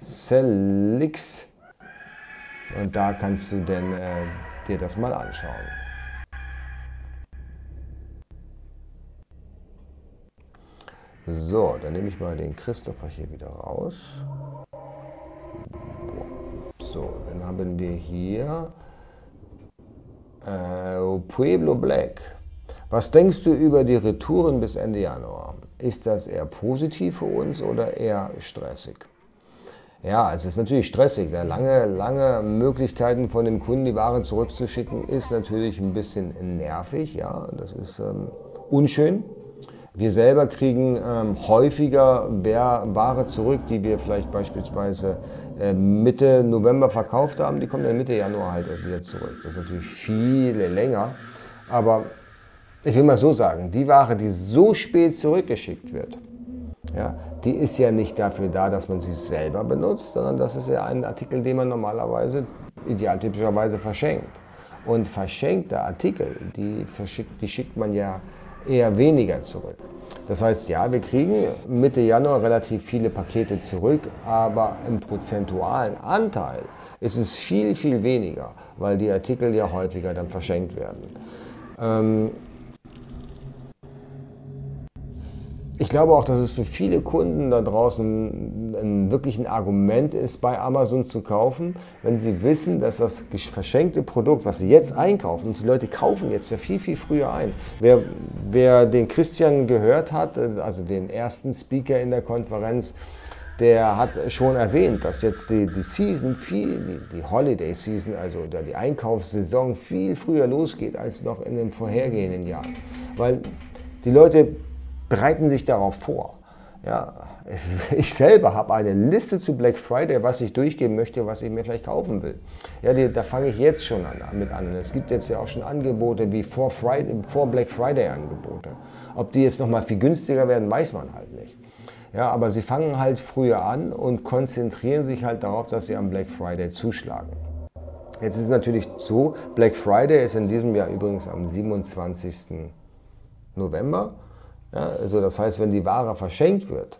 Celix. Und da kannst du denn äh, dir das mal anschauen. So, dann nehme ich mal den Christopher hier wieder raus. So, dann haben wir hier äh, Pueblo Black. Was denkst du über die Retouren bis Ende Januar? Ist das eher positiv für uns oder eher stressig? Ja, es ist natürlich stressig. Ne? Lange, lange Möglichkeiten von den Kunden, die Waren zurückzuschicken, ist natürlich ein bisschen nervig. Ja, das ist ähm, unschön. Wir selber kriegen ähm, häufiger Ware zurück, die wir vielleicht beispielsweise äh, Mitte November verkauft haben, die kommen dann Mitte Januar halt wieder zurück. Das ist natürlich viel länger, aber ich will mal so sagen, die Ware, die so spät zurückgeschickt wird, ja, die ist ja nicht dafür da, dass man sie selber benutzt, sondern das ist ja ein Artikel, den man normalerweise, idealtypischerweise verschenkt. Und verschenkte Artikel, die, verschickt, die schickt man ja eher weniger zurück. Das heißt, ja, wir kriegen Mitte Januar relativ viele Pakete zurück, aber im prozentualen Anteil ist es viel, viel weniger, weil die Artikel ja häufiger dann verschenkt werden. Ähm, Ich glaube auch, dass es für viele Kunden da draußen ein, wirklich ein Argument ist, bei Amazon zu kaufen, wenn sie wissen, dass das verschenkte Produkt, was sie jetzt einkaufen, und die Leute kaufen jetzt ja viel, viel früher ein. Wer, wer den Christian gehört hat, also den ersten Speaker in der Konferenz, der hat schon erwähnt, dass jetzt die, die Season viel, die, die Holiday Season, also die Einkaufssaison viel früher losgeht als noch in den vorhergehenden Jahren. Weil die Leute bereiten sich darauf vor. Ja, ich selber habe eine Liste zu Black Friday, was ich durchgeben möchte, was ich mir vielleicht kaufen will. Ja, die, da fange ich jetzt schon an, mit an. Es gibt jetzt ja auch schon Angebote wie vor, Friday, vor Black Friday Angebote. Ob die jetzt nochmal viel günstiger werden, weiß man halt nicht. Ja, aber sie fangen halt früher an und konzentrieren sich halt darauf, dass sie am Black Friday zuschlagen. Jetzt ist es natürlich so, Black Friday ist in diesem Jahr übrigens am 27. November. Ja, also das heißt, wenn die Ware verschenkt wird,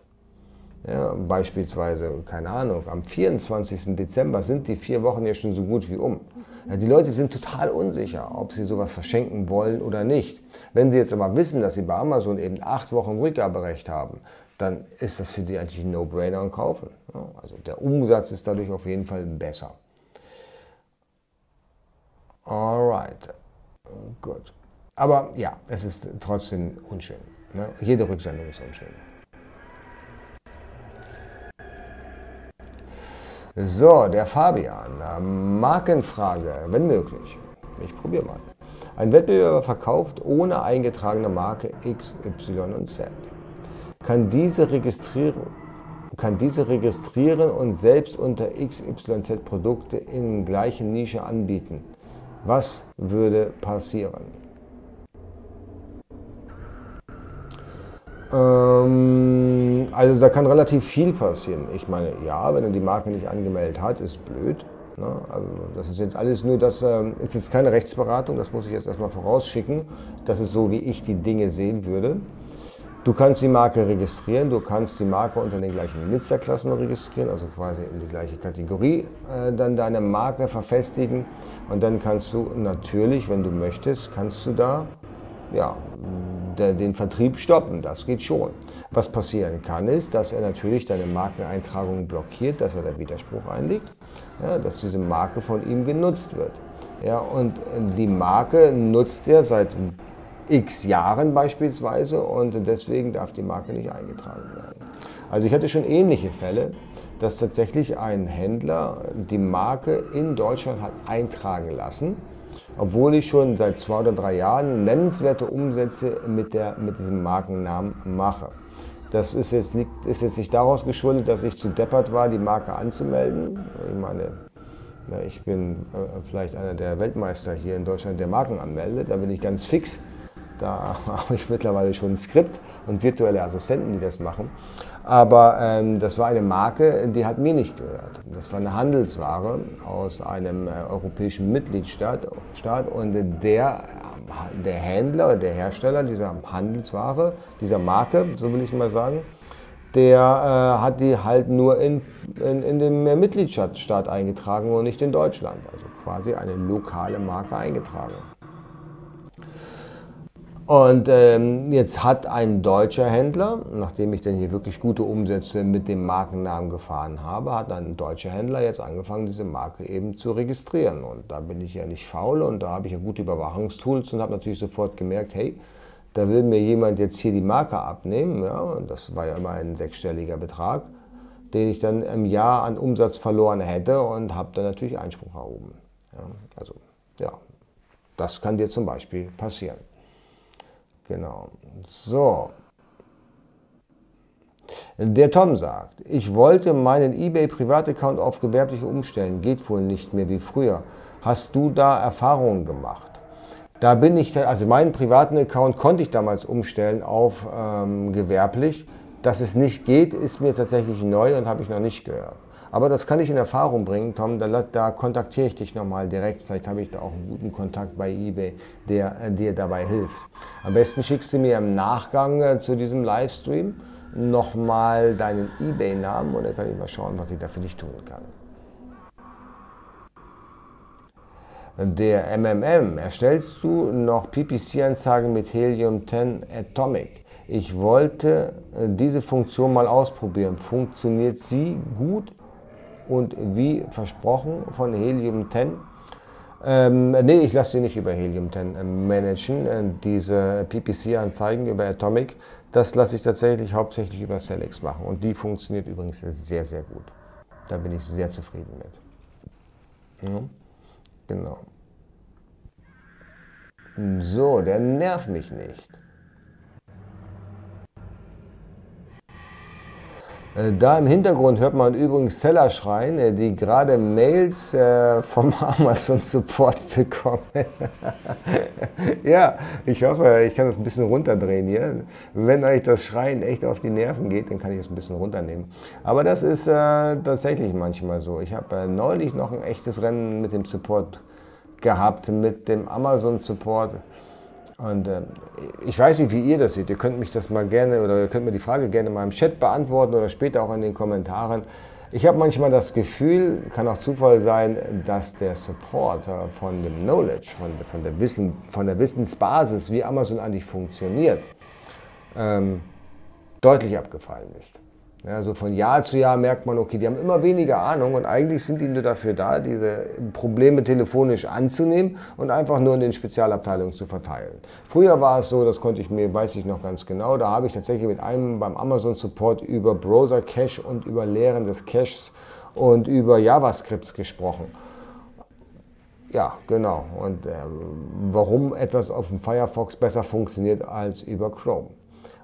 ja, beispielsweise, keine Ahnung, am 24. Dezember sind die vier Wochen ja schon so gut wie um. Ja, die Leute sind total unsicher, ob sie sowas verschenken wollen oder nicht. Wenn sie jetzt aber wissen, dass sie bei Amazon eben acht Wochen Rückgaberecht haben, dann ist das für die eigentlich ein No-Brainer und kaufen. Ja, also der Umsatz ist dadurch auf jeden Fall besser. Alright, gut. Aber ja, es ist trotzdem unschön. Ne? Jede Rücksendung ist unschön. So, der Fabian. Markenfrage, wenn möglich. Ich probiere mal. Ein Wettbewerber verkauft ohne eingetragene Marke X, Y und Z. Kann diese registrieren, kann diese registrieren und selbst unter XYZ Produkte in gleichen Nische anbieten. Was würde passieren? Ähm, also da kann relativ viel passieren. Ich meine, ja, wenn er die Marke nicht angemeldet hat, ist blöd. Ne? Also das ist jetzt alles nur das, ähm, ist jetzt keine Rechtsberatung, das muss ich jetzt erstmal vorausschicken. Das ist so, wie ich die Dinge sehen würde. Du kannst die Marke registrieren, du kannst die Marke unter den gleichen Nutzerklassen registrieren, also quasi in die gleiche Kategorie, äh, dann deine Marke verfestigen und dann kannst du natürlich, wenn du möchtest, kannst du da ja, den Vertrieb stoppen. Das geht schon. Was passieren kann, ist, dass er natürlich deine Markeneintragung blockiert, dass er da Widerspruch einlegt, ja, dass diese Marke von ihm genutzt wird. Ja, und die Marke nutzt er seit x Jahren beispielsweise und deswegen darf die Marke nicht eingetragen werden. Also ich hatte schon ähnliche Fälle, dass tatsächlich ein Händler die Marke in Deutschland hat eintragen lassen obwohl ich schon seit zwei oder drei Jahren nennenswerte Umsätze mit, der, mit diesem Markennamen mache. Das ist jetzt, nicht, ist jetzt nicht daraus geschuldet, dass ich zu deppert war, die Marke anzumelden. Ich meine, ich bin äh, vielleicht einer der Weltmeister hier in Deutschland, der Marken anmeldet. Da bin ich ganz fix. Da habe ich mittlerweile schon ein Skript und virtuelle Assistenten, die das machen. Aber ähm, das war eine Marke, die hat mir nicht gehört. Das war eine Handelsware aus einem äh, europäischen Mitgliedstaat Staat, und der, der Händler, der Hersteller dieser Handelsware, dieser Marke, so will ich mal sagen, der äh, hat die halt nur in, in, in dem Mitgliedstaat eingetragen und nicht in Deutschland. Also quasi eine lokale Marke eingetragen. Und ähm, jetzt hat ein deutscher Händler, nachdem ich dann hier wirklich gute Umsätze mit dem Markennamen gefahren habe, hat ein deutscher Händler jetzt angefangen, diese Marke eben zu registrieren. Und da bin ich ja nicht faul und da habe ich ja gute Überwachungstools und habe natürlich sofort gemerkt, hey, da will mir jemand jetzt hier die Marke abnehmen. Ja, und das war ja immer ein sechsstelliger Betrag, den ich dann im Jahr an Umsatz verloren hätte und habe dann natürlich Einspruch erhoben. Ja, also ja, das kann dir zum Beispiel passieren. Genau. So. Der Tom sagt, ich wollte meinen eBay Privataccount auf gewerbliche umstellen, geht wohl nicht mehr wie früher. Hast du da Erfahrungen gemacht? Da bin ich, also meinen privaten Account konnte ich damals umstellen auf ähm, gewerblich. Dass es nicht geht, ist mir tatsächlich neu und habe ich noch nicht gehört. Aber das kann ich in Erfahrung bringen, Tom. Da, da kontaktiere ich dich nochmal direkt. Vielleicht habe ich da auch einen guten Kontakt bei eBay, der äh, dir dabei hilft. Am besten schickst du mir im Nachgang äh, zu diesem Livestream nochmal deinen eBay-Namen und dann kann ich mal schauen, was ich da für dich tun kann. Der MMM, erstellst du noch PPC-Anzeigen mit Helium 10 Atomic? Ich wollte äh, diese Funktion mal ausprobieren. Funktioniert sie gut? Und wie versprochen von Helium 10. Ähm, nee, ich lasse sie nicht über Helium 10 äh, managen, äh, diese PPC-Anzeigen über Atomic. Das lasse ich tatsächlich hauptsächlich über Celex machen und die funktioniert übrigens sehr, sehr gut. Da bin ich sehr zufrieden mit. Ja, genau. So, der nervt mich nicht. Da im Hintergrund hört man übrigens Seller schreien, äh, die gerade Mails äh, vom Amazon Support bekommen. ja, ich hoffe, ich kann das ein bisschen runterdrehen hier. Wenn euch das Schreien echt auf die Nerven geht, dann kann ich es ein bisschen runternehmen. Aber das ist äh, tatsächlich manchmal so. Ich habe äh, neulich noch ein echtes Rennen mit dem Support gehabt, mit dem Amazon Support. Und äh, ich weiß nicht, wie ihr das seht. Ihr könnt mich das mal gerne oder ihr könnt mir die Frage gerne mal im Chat beantworten oder später auch in den Kommentaren. Ich habe manchmal das Gefühl, kann auch Zufall sein, dass der Support von dem Knowledge, von, von, der, Wissen, von der Wissensbasis, wie Amazon eigentlich funktioniert, ähm, deutlich abgefallen ist. Ja, so von Jahr zu Jahr merkt man, okay, die haben immer weniger Ahnung und eigentlich sind die nur dafür da, diese Probleme telefonisch anzunehmen und einfach nur in den Spezialabteilungen zu verteilen. Früher war es so, das konnte ich mir, weiß ich noch ganz genau, da habe ich tatsächlich mit einem beim Amazon Support über Browser Cache und über Lehren des Caches und über JavaScripts gesprochen. Ja, genau. Und äh, warum etwas auf dem Firefox besser funktioniert als über Chrome.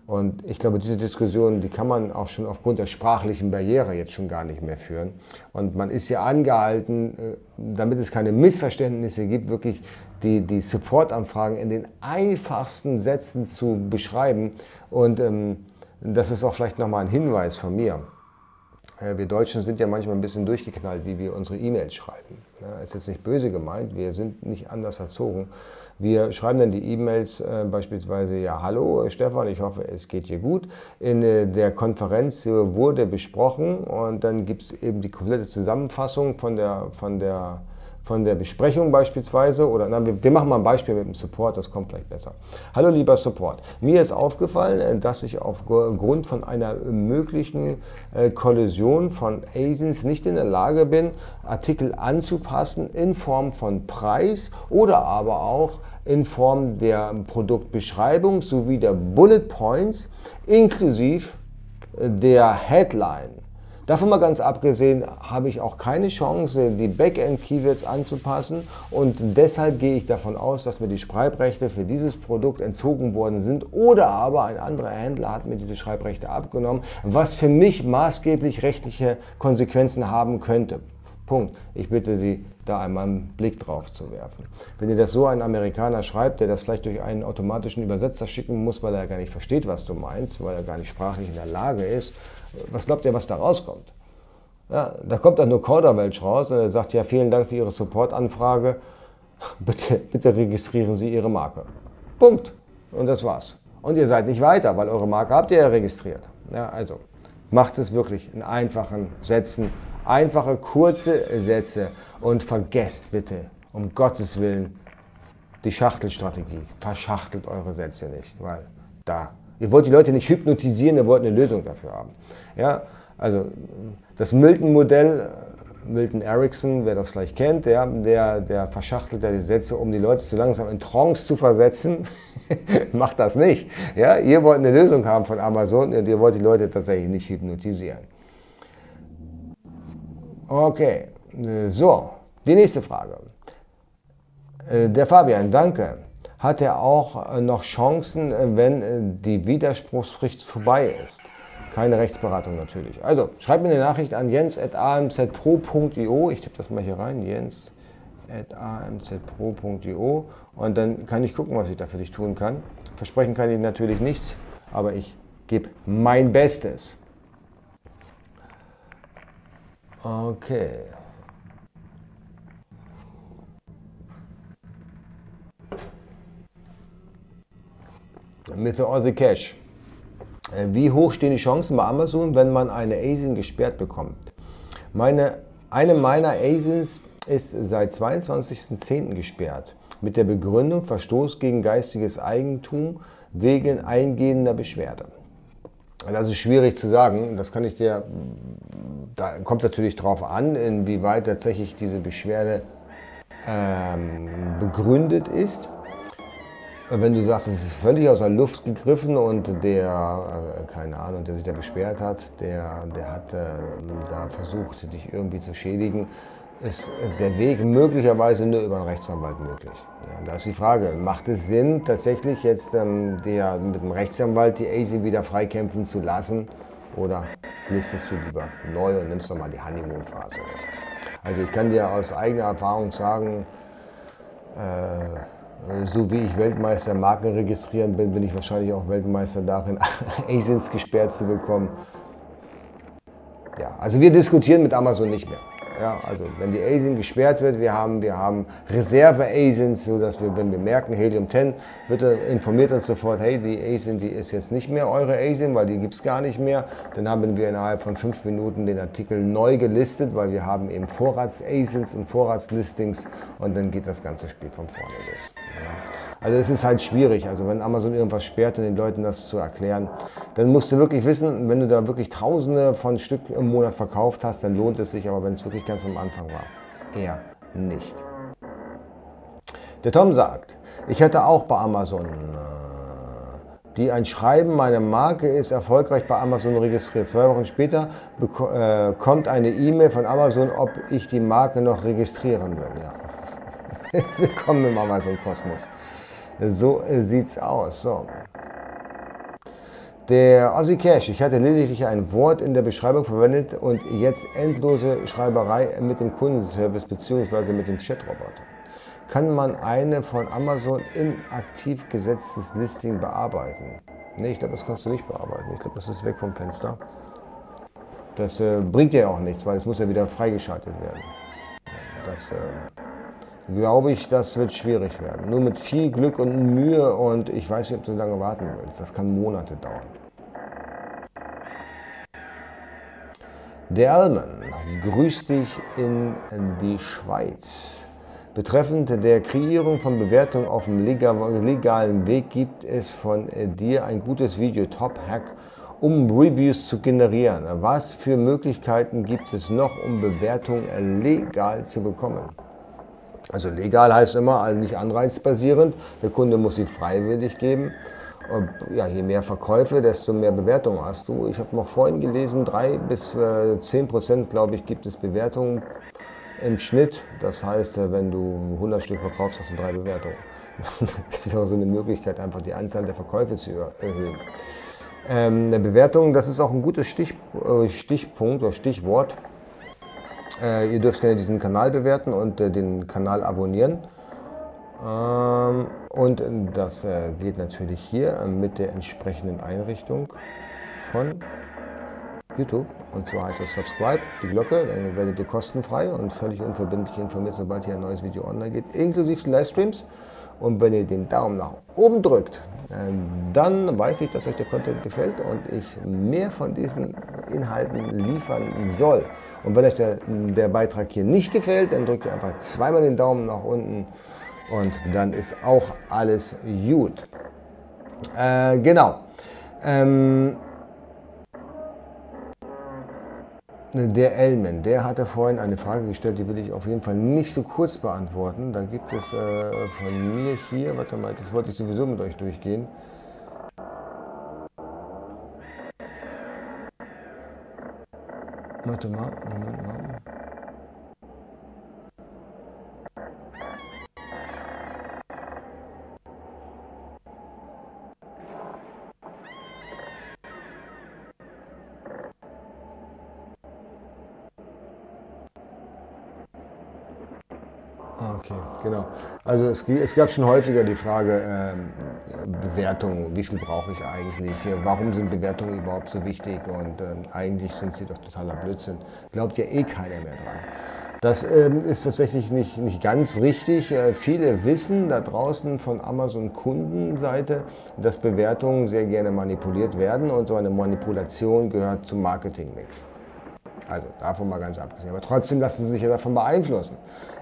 Und ich glaube, diese Diskussion, die kann man auch schon aufgrund der sprachlichen Barriere jetzt schon gar nicht mehr führen. Und man ist ja angehalten, äh, damit es keine Missverständnisse gibt, wirklich die, die Support-Anfragen in den einfachsten Sätzen zu beschreiben. Und ähm, das ist auch vielleicht nochmal ein Hinweis von mir. Äh, wir Deutschen sind ja manchmal ein bisschen durchgeknallt, wie wir unsere E-Mails schreiben. Ist jetzt nicht böse gemeint, wir sind nicht anders erzogen. Wir schreiben dann die E-Mails äh, beispielsweise, ja, hallo Stefan, ich hoffe, es geht dir gut. In äh, der Konferenz wurde besprochen und dann gibt es eben die komplette Zusammenfassung von der, von der von der Besprechung beispielsweise, oder na, wir, wir, machen mal ein Beispiel mit dem Support, das kommt vielleicht besser. Hallo lieber Support, mir ist aufgefallen, äh, dass ich aufgrund von einer möglichen äh, Kollision von ASINs nicht in der Lage bin, Artikel anzupassen in Form von Preis oder aber auch in Form der Produktbeschreibung sowie der Bullet Points inklusive äh, der Headline Davon mal ganz abgesehen, habe ich auch keine Chance, die Backend-Keywords anzupassen und deshalb gehe ich davon aus, dass mir die Schreibrechte für dieses Produkt entzogen worden sind oder aber ein anderer Händler hat mir diese Schreibrechte abgenommen, was für mich maßgeblich rechtliche Konsequenzen haben könnte. Punkt. Ich bitte Sie, da einmal einen Blick drauf zu werfen. Wenn dir das so ein Amerikaner schreibt, der das vielleicht durch einen automatischen Übersetzer schicken muss, weil er gar nicht versteht, was du meinst, weil er gar nicht sprachlich in der Lage ist, was glaubt ihr, was da rauskommt? Ja, da kommt dann nur Kauderwelsch raus und er sagt, ja, vielen Dank für Ihre Supportanfrage. Bitte, bitte registrieren Sie Ihre Marke. Punkt. Und das war's. Und ihr seid nicht weiter, weil eure Marke habt ihr ja registriert. Ja, also macht es wirklich in einfachen Sätzen, einfache, kurze Sätze und vergesst bitte, um Gottes Willen, die Schachtelstrategie. Verschachtelt eure Sätze nicht, weil da, ihr wollt die Leute nicht hypnotisieren, ihr wollt eine Lösung dafür haben. Ja, also das Milton-Modell, Milton Erickson, wer das vielleicht kennt, ja, der, der verschachtelt ja die Sätze, um die Leute zu langsam in Trance zu versetzen. Macht das nicht. Ja, ihr wollt eine Lösung haben von Amazon und ihr wollt die Leute tatsächlich nicht hypnotisieren. Okay, so, die nächste Frage. Äh, der Fabian, danke. Hat er auch äh, noch Chancen, äh, wenn die Widerspruchsfrist vorbei ist? Keine Rechtsberatung natürlich. Also, schreibt mir eine Nachricht an jens.amzpro.io. Ich tippe das mal hier rein. jens.amzpro.io. Und dann kann ich gucken, was ich da für dich tun kann. Versprechen kann ich natürlich nichts, aber ich gebe mein Bestes. Okay. The Aussie Cash. Äh, wie hoch stehen die Chancen bei Amazon, wenn man eine ASIN gesperrt bekommt? Meine, eine meiner ASINs ist seit 22.10. gesperrt mit der Begründung Verstoß gegen geistiges Eigentum wegen eingehender Beschwerde. Das ist schwierig zu sagen. Das kann ich dir. Da kommt es natürlich darauf an, inwieweit tatsächlich diese Beschwerde ähm, begründet ist. Wenn du sagst, es ist völlig aus der Luft gegriffen und der, äh, keine Ahnung, der sich da beschwert hat, der, der hat äh, da versucht, dich irgendwie zu schädigen, ist der Weg möglicherweise nur über einen Rechtsanwalt möglich. Ja, da ist die Frage, macht es Sinn, tatsächlich jetzt ähm, der, mit dem Rechtsanwalt die ASI wieder freikämpfen zu lassen oder listest du lieber neu und nimmst nochmal die Honeymoon-Phase? Also ich kann dir aus eigener Erfahrung sagen, äh, so wie ich Weltmeister Marken registrieren bin, bin ich wahrscheinlich auch Weltmeister darin, ASINs gesperrt zu bekommen. Ja, also wir diskutieren mit Amazon nicht mehr. Ja, also wenn die ASIN gesperrt wird, wir haben, wir haben Reserve-ASINs, sodass wir, wenn wir merken, Helium 10, wird er, informiert uns sofort, hey, die ASIN, die ist jetzt nicht mehr eure ASIN, weil die gibt es gar nicht mehr. Dann haben wir innerhalb von fünf Minuten den Artikel neu gelistet, weil wir haben eben Vorrats-ASINs und Vorratslistings und dann geht das ganze Spiel von vorne los. Also es ist halt schwierig. Also wenn Amazon irgendwas sperrt und den Leuten das zu erklären, dann musst du wirklich wissen, wenn du da wirklich Tausende von Stück im Monat verkauft hast, dann lohnt es sich. Aber wenn es wirklich ganz am Anfang war, eher nicht. Der Tom sagt, ich hätte auch bei Amazon äh, die ein Schreiben, meine Marke ist erfolgreich bei Amazon registriert. Zwei Wochen später äh, kommt eine E-Mail von Amazon, ob ich die Marke noch registrieren will. Ja. Willkommen im Amazon-Kosmos. So äh, sieht's aus. So. Der Aussie Cash, ich hatte lediglich ein Wort in der Beschreibung verwendet und jetzt endlose Schreiberei mit dem Kundenservice bzw. mit dem Chatroboter. Kann man eine von Amazon inaktiv gesetztes Listing bearbeiten? Nee, ich glaube, das kannst du nicht bearbeiten. Ich glaube, das ist weg vom Fenster. Das äh, bringt ja auch nichts, weil es muss ja wieder freigeschaltet werden. Das, äh, glaube ich, das wird schwierig werden. Nur mit viel Glück und Mühe und ich weiß nicht, ob du lange warten willst. Das kann Monate dauern. Der Alman grüßt dich in die Schweiz. Betreffend der Kreierung von Bewertungen auf dem legalen Weg gibt es von dir ein gutes Video, Top Hack, um Reviews zu generieren. Was für Möglichkeiten gibt es noch, um Bewertungen legal zu bekommen? Also legal heißt immer, also nicht anreizbasierend. Der Kunde muss sie freiwillig geben. ja, je mehr Verkäufe, desto mehr Bewertungen hast du. Ich habe noch vorhin gelesen, drei bis äh, zehn Prozent, glaube ich, gibt es Bewertungen im Schnitt. Das heißt, äh, wenn du 100 Stück verkaufst, hast du drei Bewertungen. Das wäre so eine Möglichkeit, einfach die Anzahl der Verkäufe zu erhöhen. Ähm, eine Bewertung, das ist auch ein gutes Stich, äh, Stichpunkt oder Stichwort. Äh, ihr dürft gerne diesen Kanal bewerten und äh, den Kanal abonnieren. Ähm, und das äh, geht natürlich hier mit der entsprechenden Einrichtung von YouTube. Und zwar heißt das Subscribe, die Glocke, dann werdet ihr kostenfrei und völlig unverbindlich informiert, sobald hier ein neues Video online geht, inklusive Livestreams. Und wenn ihr den Daumen nach oben drückt, ähm, dann weiß ich, dass euch der Content gefällt und ich mehr von diesen Inhalten liefern soll. Und wenn euch der, der Beitrag hier nicht gefällt, dann drückt ihr einfach zweimal den Daumen nach unten und dann ist auch alles gut. Äh, genau. Ähm, der Elmen, der hatte vorhin eine Frage gestellt, die will ich auf jeden Fall nicht so kurz beantworten. Da gibt es äh, von mir hier, warte mal, das wollte ich sowieso mit euch durchgehen. Warte mal, Moment mal. Ah, okay, genau. Also es, es, gab schon häufiger die Frage ähm, Bewertung, wie viel brauche ich eigentlich, warum sind Bewertungen überhaupt so wichtig und ähm, eigentlich sind sie doch totaler Blödsinn. Glaubt ja eh keiner mehr dran. Das ähm, ist tatsächlich nicht, nicht ganz richtig. Äh, viele wissen da draußen von Amazon-Kundenseite, dass Bewertungen sehr gerne manipuliert werden und so eine Manipulation gehört zum Marketingmix. Also davon mal ganz abgesehen. Aber trotzdem lassen Sie sich ja davon beeinflussen.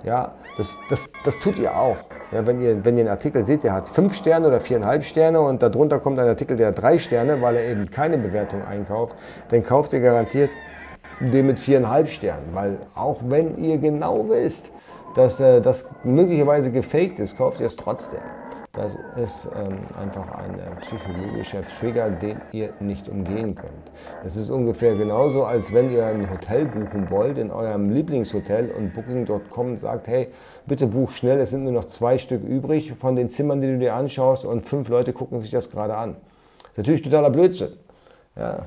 Ja, das, das, das tut ihr auch. Ja, wenn, ihr, wenn ihr einen Artikel seht, der hat fünf Sterne oder viereinhalb Sterne und darunter kommt ein Artikel, der hat drei Sterne, weil er eben keine Bewertung einkauft, dann kauft ihr garantiert den mit viereinhalb Sternen. Weil auch wenn ihr genau wisst, dass äh, das möglicherweise gefaked ist, kauft ihr es trotzdem. Das ist ähm, einfach ein äh, psychologischer Trigger, den ihr nicht umgehen könnt. Das ist ungefähr genauso, als wenn ihr ein Hotel buchen wollt in eurem Lieblingshotel und Booking.com sagt, hey, bitte buch schnell, es sind nur noch zwei Stück übrig von den Zimmern, die du dir anschaust und fünf Leute gucken sich das gerade an. Das ist natürlich totaler Blödsinn. Ja.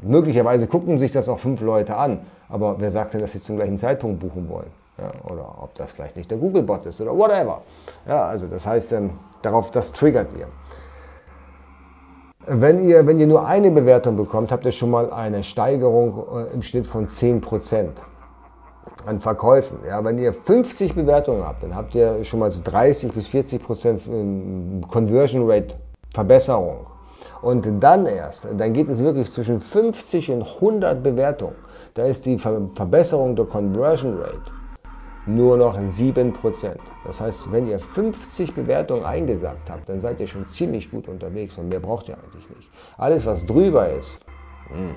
Möglicherweise gucken sich das auch fünf Leute an, aber wer sagt denn, dass sie zum gleichen Zeitpunkt buchen wollen? Ja, oder ob das vielleicht nicht der Google-Bot ist oder whatever. Ja, also das heißt, ähm, darauf, das triggert ihr. Wenn ihr, wenn ihr nur eine Bewertung bekommt, habt ihr schon mal eine Steigerung äh, im Schnitt von 10% an Verkäufen. Ja, wenn ihr 50 Bewertungen habt, dann habt ihr schon mal so 30 bis 40% ähm, Conversion Rate Verbesserung. Und dann erst, dann geht es wirklich zwischen 50 und 100 Bewertungen. Da ist die Verbesserung der Conversion Rate nur noch 7%. Das heißt, wenn ihr 50 Bewertungen eingesagt habt, dann seid ihr schon ziemlich gut unterwegs und mehr braucht ihr eigentlich nicht. Alles, was drüber ist, hm,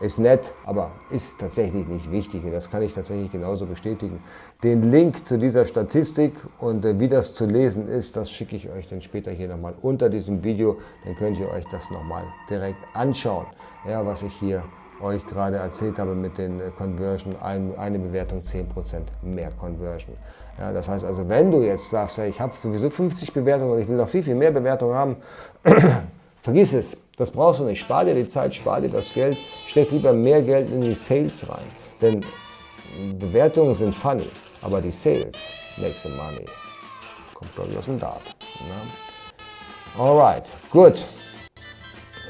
ist nett, aber ist tatsächlich nicht wichtig und das kann ich tatsächlich genauso bestätigen. Den Link zu dieser Statistik und äh, wie das zu lesen ist, das schicke ich euch dann später hier nochmal unter diesem Video, dann könnt ihr euch das nochmal direkt anschauen, ja, was ich hier euch gerade erzählt habe mit den äh, Conversion, ein, eine Bewertung 10% mehr Conversion. Ja, das heißt also, wenn du jetzt sagst, ja, ich habe sowieso 50 Bewertungen und ich will noch viel, viel mehr Bewertungen haben, vergiss es, das brauchst du nicht. Spar dir die Zeit, spar dir das Geld, steck lieber mehr Geld in die Sales rein. Denn Bewertungen sind funny, aber die Sales make the money. Kommt glaube ich aus dem Dart. Ja. Alright, gut.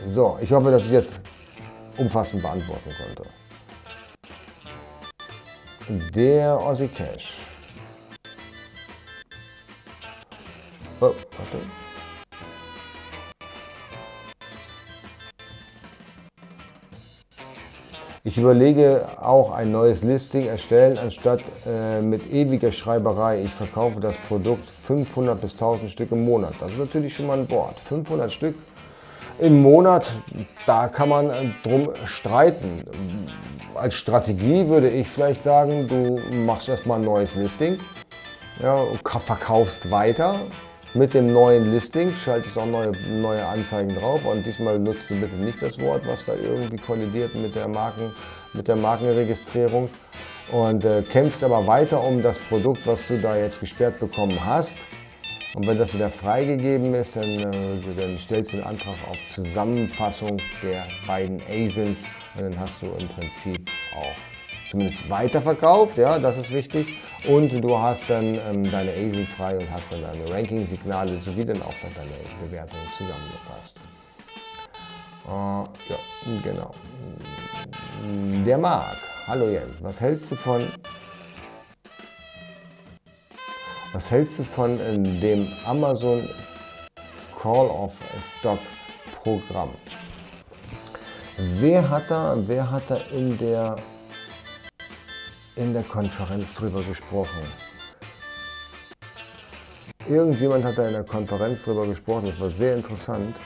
So, ich hoffe, dass ich jetzt umfassend beantworten konnte. Der Aussie Cash. Oh, warte. Ich überlege auch ein neues Listing erstellen, anstatt äh, mit ewiger Schreiberei. Ich verkaufe das Produkt 500 bis 1000 Stück im Monat. Das ist natürlich schon mal ein Wort. 500 Stück im Monat, da kann man äh, drum streiten. Als Strategie würde ich vielleicht sagen, du machst erstmal ein neues Listing, ja, verkaufst weiter mit dem neuen Listing, schaltest auch neue, neue Anzeigen drauf und diesmal nutzt du bitte nicht das Wort, was da irgendwie kollidiert mit der, Marken, mit der Markenregistrierung und äh, kämpfst aber weiter um das Produkt, was du da jetzt gesperrt bekommen hast. Und wenn das wieder freigegeben ist, dann, äh, dann stellst du einen Antrag auf Zusammenfassung der beiden ASINs und dann hast du im Prinzip auch zumindest weiterverkauft, ja, das ist wichtig. Und du hast dann ähm, deine ASIN frei und hast dann deine Ranking-Signale sowie dann auch deine Bewertung zusammengefasst. Äh, ja, genau. Der Marc. Hallo Jens, was hältst du von was hältst du von äh, dem Amazon Call of Stock Programm? Wer hat da, wer hat da in der in der Konferenz drüber gesprochen. Irgendjemand hat da in der Konferenz drüber gesprochen, das war sehr interessant.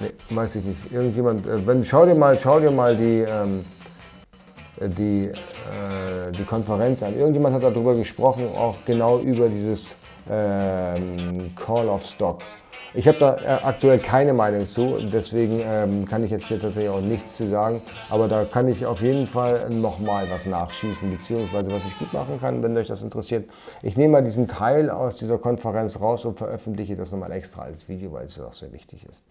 Nee, weiß ich nicht. Irgendjemand, äh, wenn, schau dir mal, schau dir mal die, ähm, die, äh, die Konferenz an. Irgendjemand hat darüber gesprochen, auch genau über dieses ähm, Call of Stock. Ich habe da äh, aktuell keine Meinung zu, deswegen ähm, kann ich jetzt hier tatsächlich auch nichts zu sagen. Aber da kann ich auf jeden Fall nochmal was nachschießen, beziehungsweise was ich gut machen kann, wenn euch das interessiert. Ich nehme mal diesen Teil aus dieser Konferenz raus und veröffentliche das nochmal extra als Video, weil es auch sehr wichtig ist.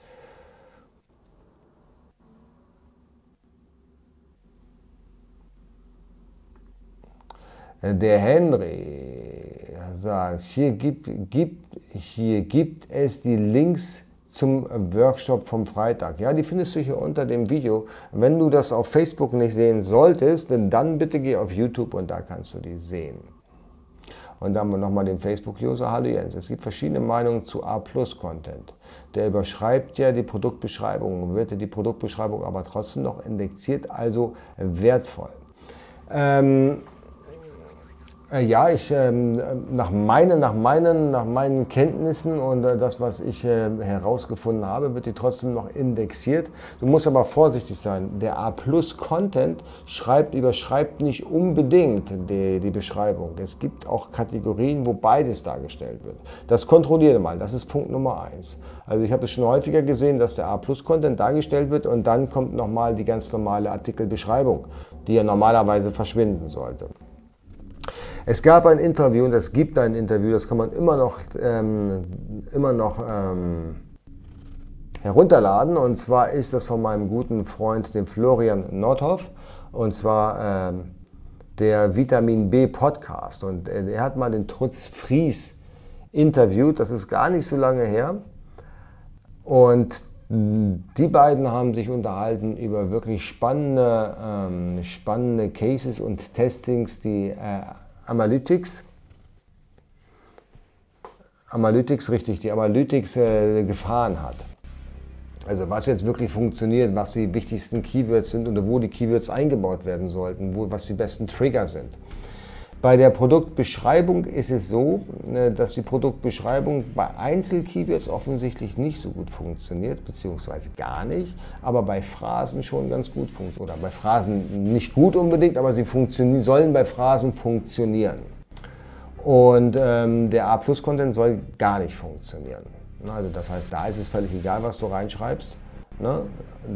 Der Henry sagt, hier gibt, gibt, hier gibt es die Links zum Workshop vom Freitag. Ja, die findest du hier unter dem Video. Wenn du das auf Facebook nicht sehen solltest, dann bitte geh auf YouTube und da kannst du die sehen. Und dann haben wir nochmal den Facebook-User. Hallo Jens, es gibt verschiedene Meinungen zu A-Plus-Content. Der überschreibt ja die Produktbeschreibung, wird die Produktbeschreibung aber trotzdem noch indexiert, also wertvoll. Ähm, äh, ja, ich, ähm, nach, meinen, nach, meinen, nach meinen Kenntnissen und äh, das, was ich äh, herausgefunden habe, wird die trotzdem noch indexiert. Du musst aber vorsichtig sein. Der A-Plus-Content schreibt, überschreibt nicht unbedingt die, die Beschreibung. Es gibt auch Kategorien, wo beides dargestellt wird. Das kontrolliere mal. Das ist Punkt Nummer eins. Also ich habe es schon häufiger gesehen, dass der A-Plus-Content dargestellt wird und dann kommt nochmal die ganz normale Artikelbeschreibung, die ja normalerweise verschwinden sollte. Es gab ein Interview und es gibt ein Interview, das kann man immer noch, ähm, immer noch ähm, herunterladen. Und zwar ist das von meinem guten Freund, dem Florian Nordhoff. Und zwar ähm, der Vitamin B Podcast. Und äh, er hat mal den Trutz Fries interviewt. Das ist gar nicht so lange her. Und die beiden haben sich unterhalten über wirklich spannende, ähm, spannende Cases und Testings, die äh, Analytics. Analytics, richtig, die Analytics äh, gefahren hat. Also was jetzt wirklich funktioniert, was die wichtigsten Keywords sind und wo die Keywords eingebaut werden sollten, wo, was die besten Trigger sind. Bei der Produktbeschreibung ist es so, äh, dass die Produktbeschreibung bei Einzelkeywords offensichtlich nicht so gut funktioniert, beziehungsweise gar nicht, aber bei Phrasen schon ganz gut funktioniert. Oder bei Phrasen nicht gut unbedingt, aber sie sollen bei Phrasen funktionieren. Und ähm, der A-Plus-Content soll gar nicht funktionieren. Also das heißt, da ist es völlig egal, was du reinschreibst. Ne?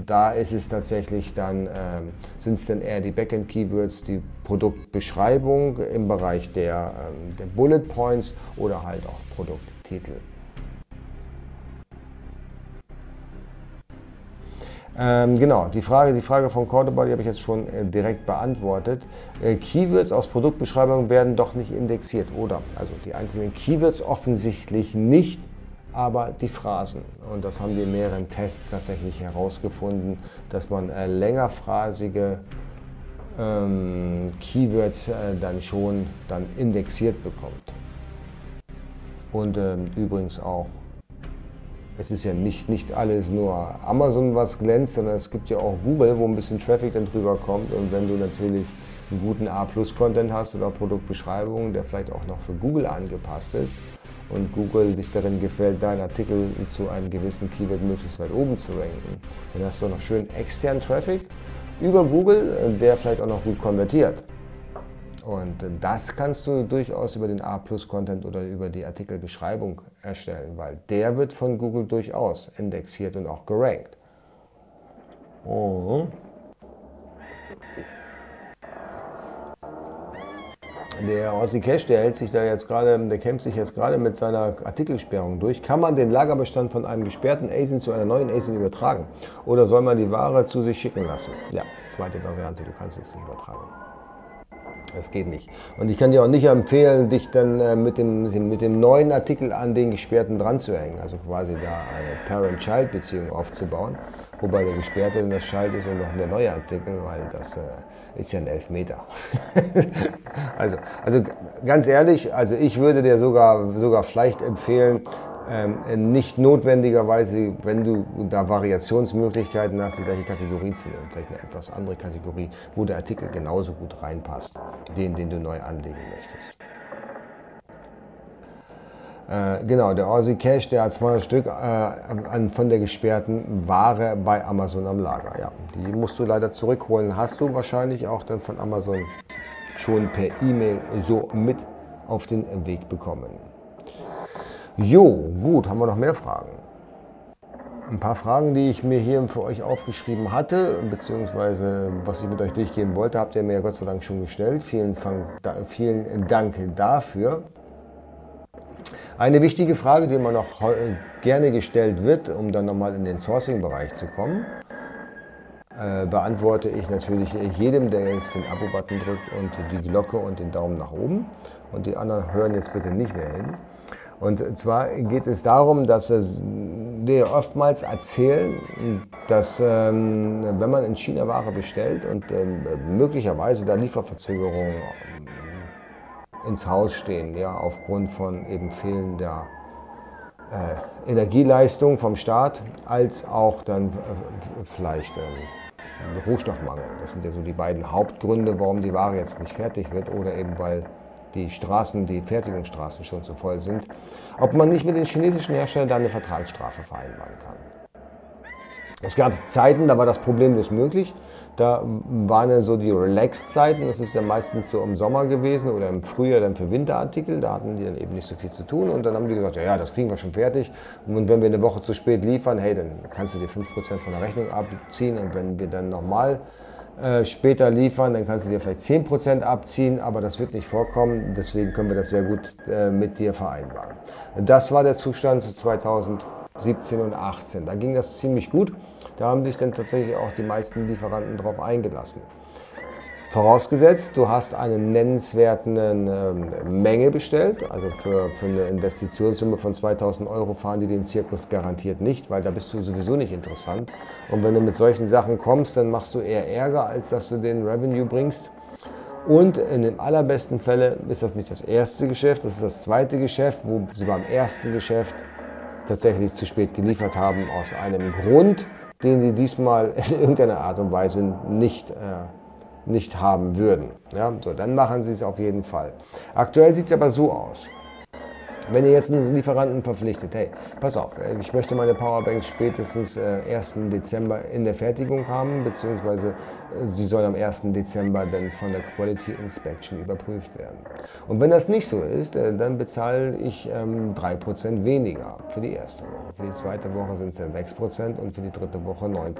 Da ist es tatsächlich dann, ähm, sind es dann eher die Backend-Keywords, die Produktbeschreibung im Bereich der, ähm, der Bullet Points oder halt auch Produkttitel. Ähm, genau, die Frage, die Frage von Cordoba, die habe ich jetzt schon äh, direkt beantwortet. Äh, Keywords aus Produktbeschreibungen werden doch nicht indexiert, oder? Also die einzelnen Keywords offensichtlich nicht aber die Phrasen. Und das haben wir in mehreren Tests tatsächlich herausgefunden, dass man äh, längerphrasige ähm, Keywords äh, dann schon dann indexiert bekommt. Und ähm, übrigens auch, es ist ja nicht, nicht alles nur Amazon, was glänzt, sondern es gibt ja auch Google, wo ein bisschen Traffic dann drüber kommt. Und wenn du natürlich einen guten A-Plus-Content hast oder Produktbeschreibungen, der vielleicht auch noch für Google angepasst ist, und Google sich darin gefällt, deinen Artikel zu einem gewissen Keyword möglichst weit oben zu ranken. Dann hast du noch schön externen Traffic über Google, der vielleicht auch noch gut konvertiert. Und das kannst du durchaus über den A-Plus-Content oder über die Artikelbeschreibung erstellen, weil der wird von Google durchaus indexiert und auch gerankt. Oh. Der Ossi Cash, der hält sich da jetzt gerade, der kämpft sich jetzt gerade mit seiner Artikelsperrung durch. Kann man den Lagerbestand von einem gesperrten ASIN zu einer neuen ASIN übertragen? Oder soll man die Ware zu sich schicken lassen? Ja, zweite Variante, du kannst es nicht übertragen. Das geht nicht. Und ich kann dir auch nicht empfehlen, dich dann äh, mit, dem, mit dem neuen Artikel an den Gesperrten dran zu hängen. Also quasi da eine Parent-Child-Beziehung aufzubauen. Wobei der Gesperrte das Child ist und noch der neue Artikel, weil das äh, ist ja ein Elfmeter. also, also ganz ehrlich, also ich würde dir sogar, sogar vielleicht empfehlen, ähm, nicht notwendigerweise, wenn du da Variationsmöglichkeiten hast, die gleiche Kategorie zu nehmen. Vielleicht eine etwas andere Kategorie, wo der Artikel genauso gut reinpasst, den, den du neu anlegen möchtest. Äh, genau, der Aussie Cash, der hat 200 Stück äh, an, von der gesperrten Ware bei Amazon am Lager. Ja, die musst du leider zurückholen. Hast du wahrscheinlich auch dann von Amazon schon per E-Mail so mit auf den Weg bekommen. Jo, gut, haben wir noch mehr Fragen? Ein paar Fragen, die ich mir hier für euch aufgeschrieben hatte, beziehungsweise was ich mit euch durchgehen wollte, habt ihr mir ja Gott sei Dank schon gestellt. Vielen, vielen Dank dafür. Eine wichtige Frage, die immer noch gerne gestellt wird, um dann nochmal in den Sourcing-Bereich zu kommen, äh, beantworte ich natürlich jedem, der jetzt den Abo-Button drückt und die Glocke und den Daumen nach oben. Und die anderen hören jetzt bitte nicht mehr hin. Und zwar geht es darum, dass wir oftmals erzählen, dass ähm, wenn man in China Ware bestellt und ähm, möglicherweise da Lieferverzögerungen ins Haus stehen, ja, aufgrund von eben fehlender äh, Energieleistung vom Staat, als auch dann vielleicht ähm, Rohstoffmangel. Das sind ja so die beiden Hauptgründe, warum die Ware jetzt nicht fertig wird oder eben weil die Straßen, die Fertigungsstraßen schon zu voll sind, ob man nicht mit den chinesischen Herstellern da eine Vertragsstrafe vereinbaren kann. Es gab Zeiten, da war das problemlos möglich. Da waren dann so die Relax-Zeiten, das ist ja meistens so im Sommer gewesen oder im Frühjahr dann für Winterartikel, da hatten die dann eben nicht so viel zu tun und dann haben die gesagt, ja, ja, das kriegen wir schon fertig und wenn wir eine Woche zu spät liefern, hey, dann kannst du dir 5% von der Rechnung abziehen und wenn wir dann nochmal äh, später liefern, dann kannst du dir vielleicht 10% abziehen, aber das wird nicht vorkommen. Deswegen können wir das sehr gut äh, mit dir vereinbaren. Das war der Zustand 2017 und 2018. Da ging das ziemlich gut. Da haben sich dann tatsächlich auch die meisten Lieferanten darauf eingelassen. Vorausgesetzt, du hast eine nennenswerte ähm, Menge bestellt, also für, für eine Investitionssumme von 2000 Euro fahren die den Zirkus garantiert nicht, weil da bist du sowieso nicht interessant. Und wenn du mit solchen Sachen kommst, dann machst du eher Ärger, als dass du den Revenue bringst. Und in den allerbesten Fällen ist das nicht das erste Geschäft, das ist das zweite Geschäft, wo sie beim ersten Geschäft tatsächlich zu spät geliefert haben, aus einem Grund, den sie diesmal in irgendeiner Art und Weise nicht äh, nicht haben würden. Ja, so, dann machen sie es auf jeden Fall. Aktuell sieht es aber so aus. Wenn ihr jetzt einen Lieferanten verpflichtet, hey, pass auf, äh, ich möchte meine Powerbank spätestens äh, 1. Dezember in der Fertigung haben, beziehungsweise äh, sie soll am 1. Dezember dann von der Quality Inspection überprüft werden. Und wenn das nicht so ist, äh, dann bezahle ich ähm, 3% weniger für die erste Woche. Für die zweite Woche sind es dann 6% und für die dritte Woche 9%.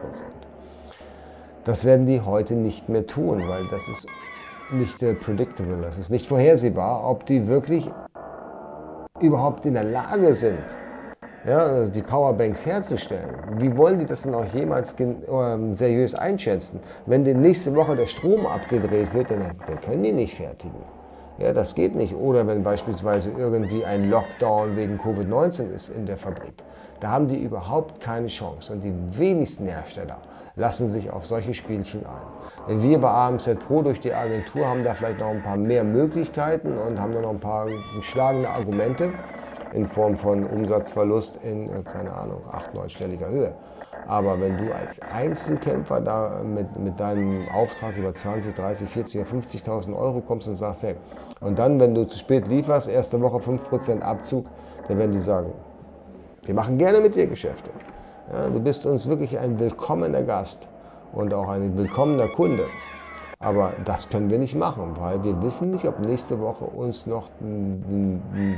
Das werden die heute nicht mehr tun, weil das ist nicht äh, predictable, das ist nicht vorhersehbar, ob die wirklich überhaupt in der Lage sind, ja, die Powerbanks herzustellen. Wie wollen die das dann auch jemals äh, seriös einschätzen? Wenn die nächste Woche der Strom abgedreht wird, dann, dann können die nicht fertigen. Ja, das geht nicht. Oder wenn beispielsweise irgendwie ein Lockdown wegen Covid-19 ist in der Fabrik. Da haben die überhaupt keine Chance. Und die wenigsten Hersteller lassen sich auf solche Spielchen ein. Wir bei AMZ Pro durch die Agentur haben da vielleicht noch ein paar mehr Möglichkeiten und haben da noch ein paar geschlagene Argumente in Form von Umsatzverlust in, äh, keine Ahnung, 8-, 9-stelliger Höhe. Aber wenn du als Einzelkämpfer da mit, mit deinem Auftrag über 20, 30, 40 oder 50.000 Euro kommst und sagst, hey, und dann, wenn du zu spät lieferst, erste Woche 5% Abzug, dann werden die sagen, wir machen gerne mit dir Geschäfte. Ja, du bist uns wirklich ein willkommener Gast und auch ein willkommener Kunde. Aber das können wir nicht machen, weil wir wissen nicht, ob nächste Woche uns noch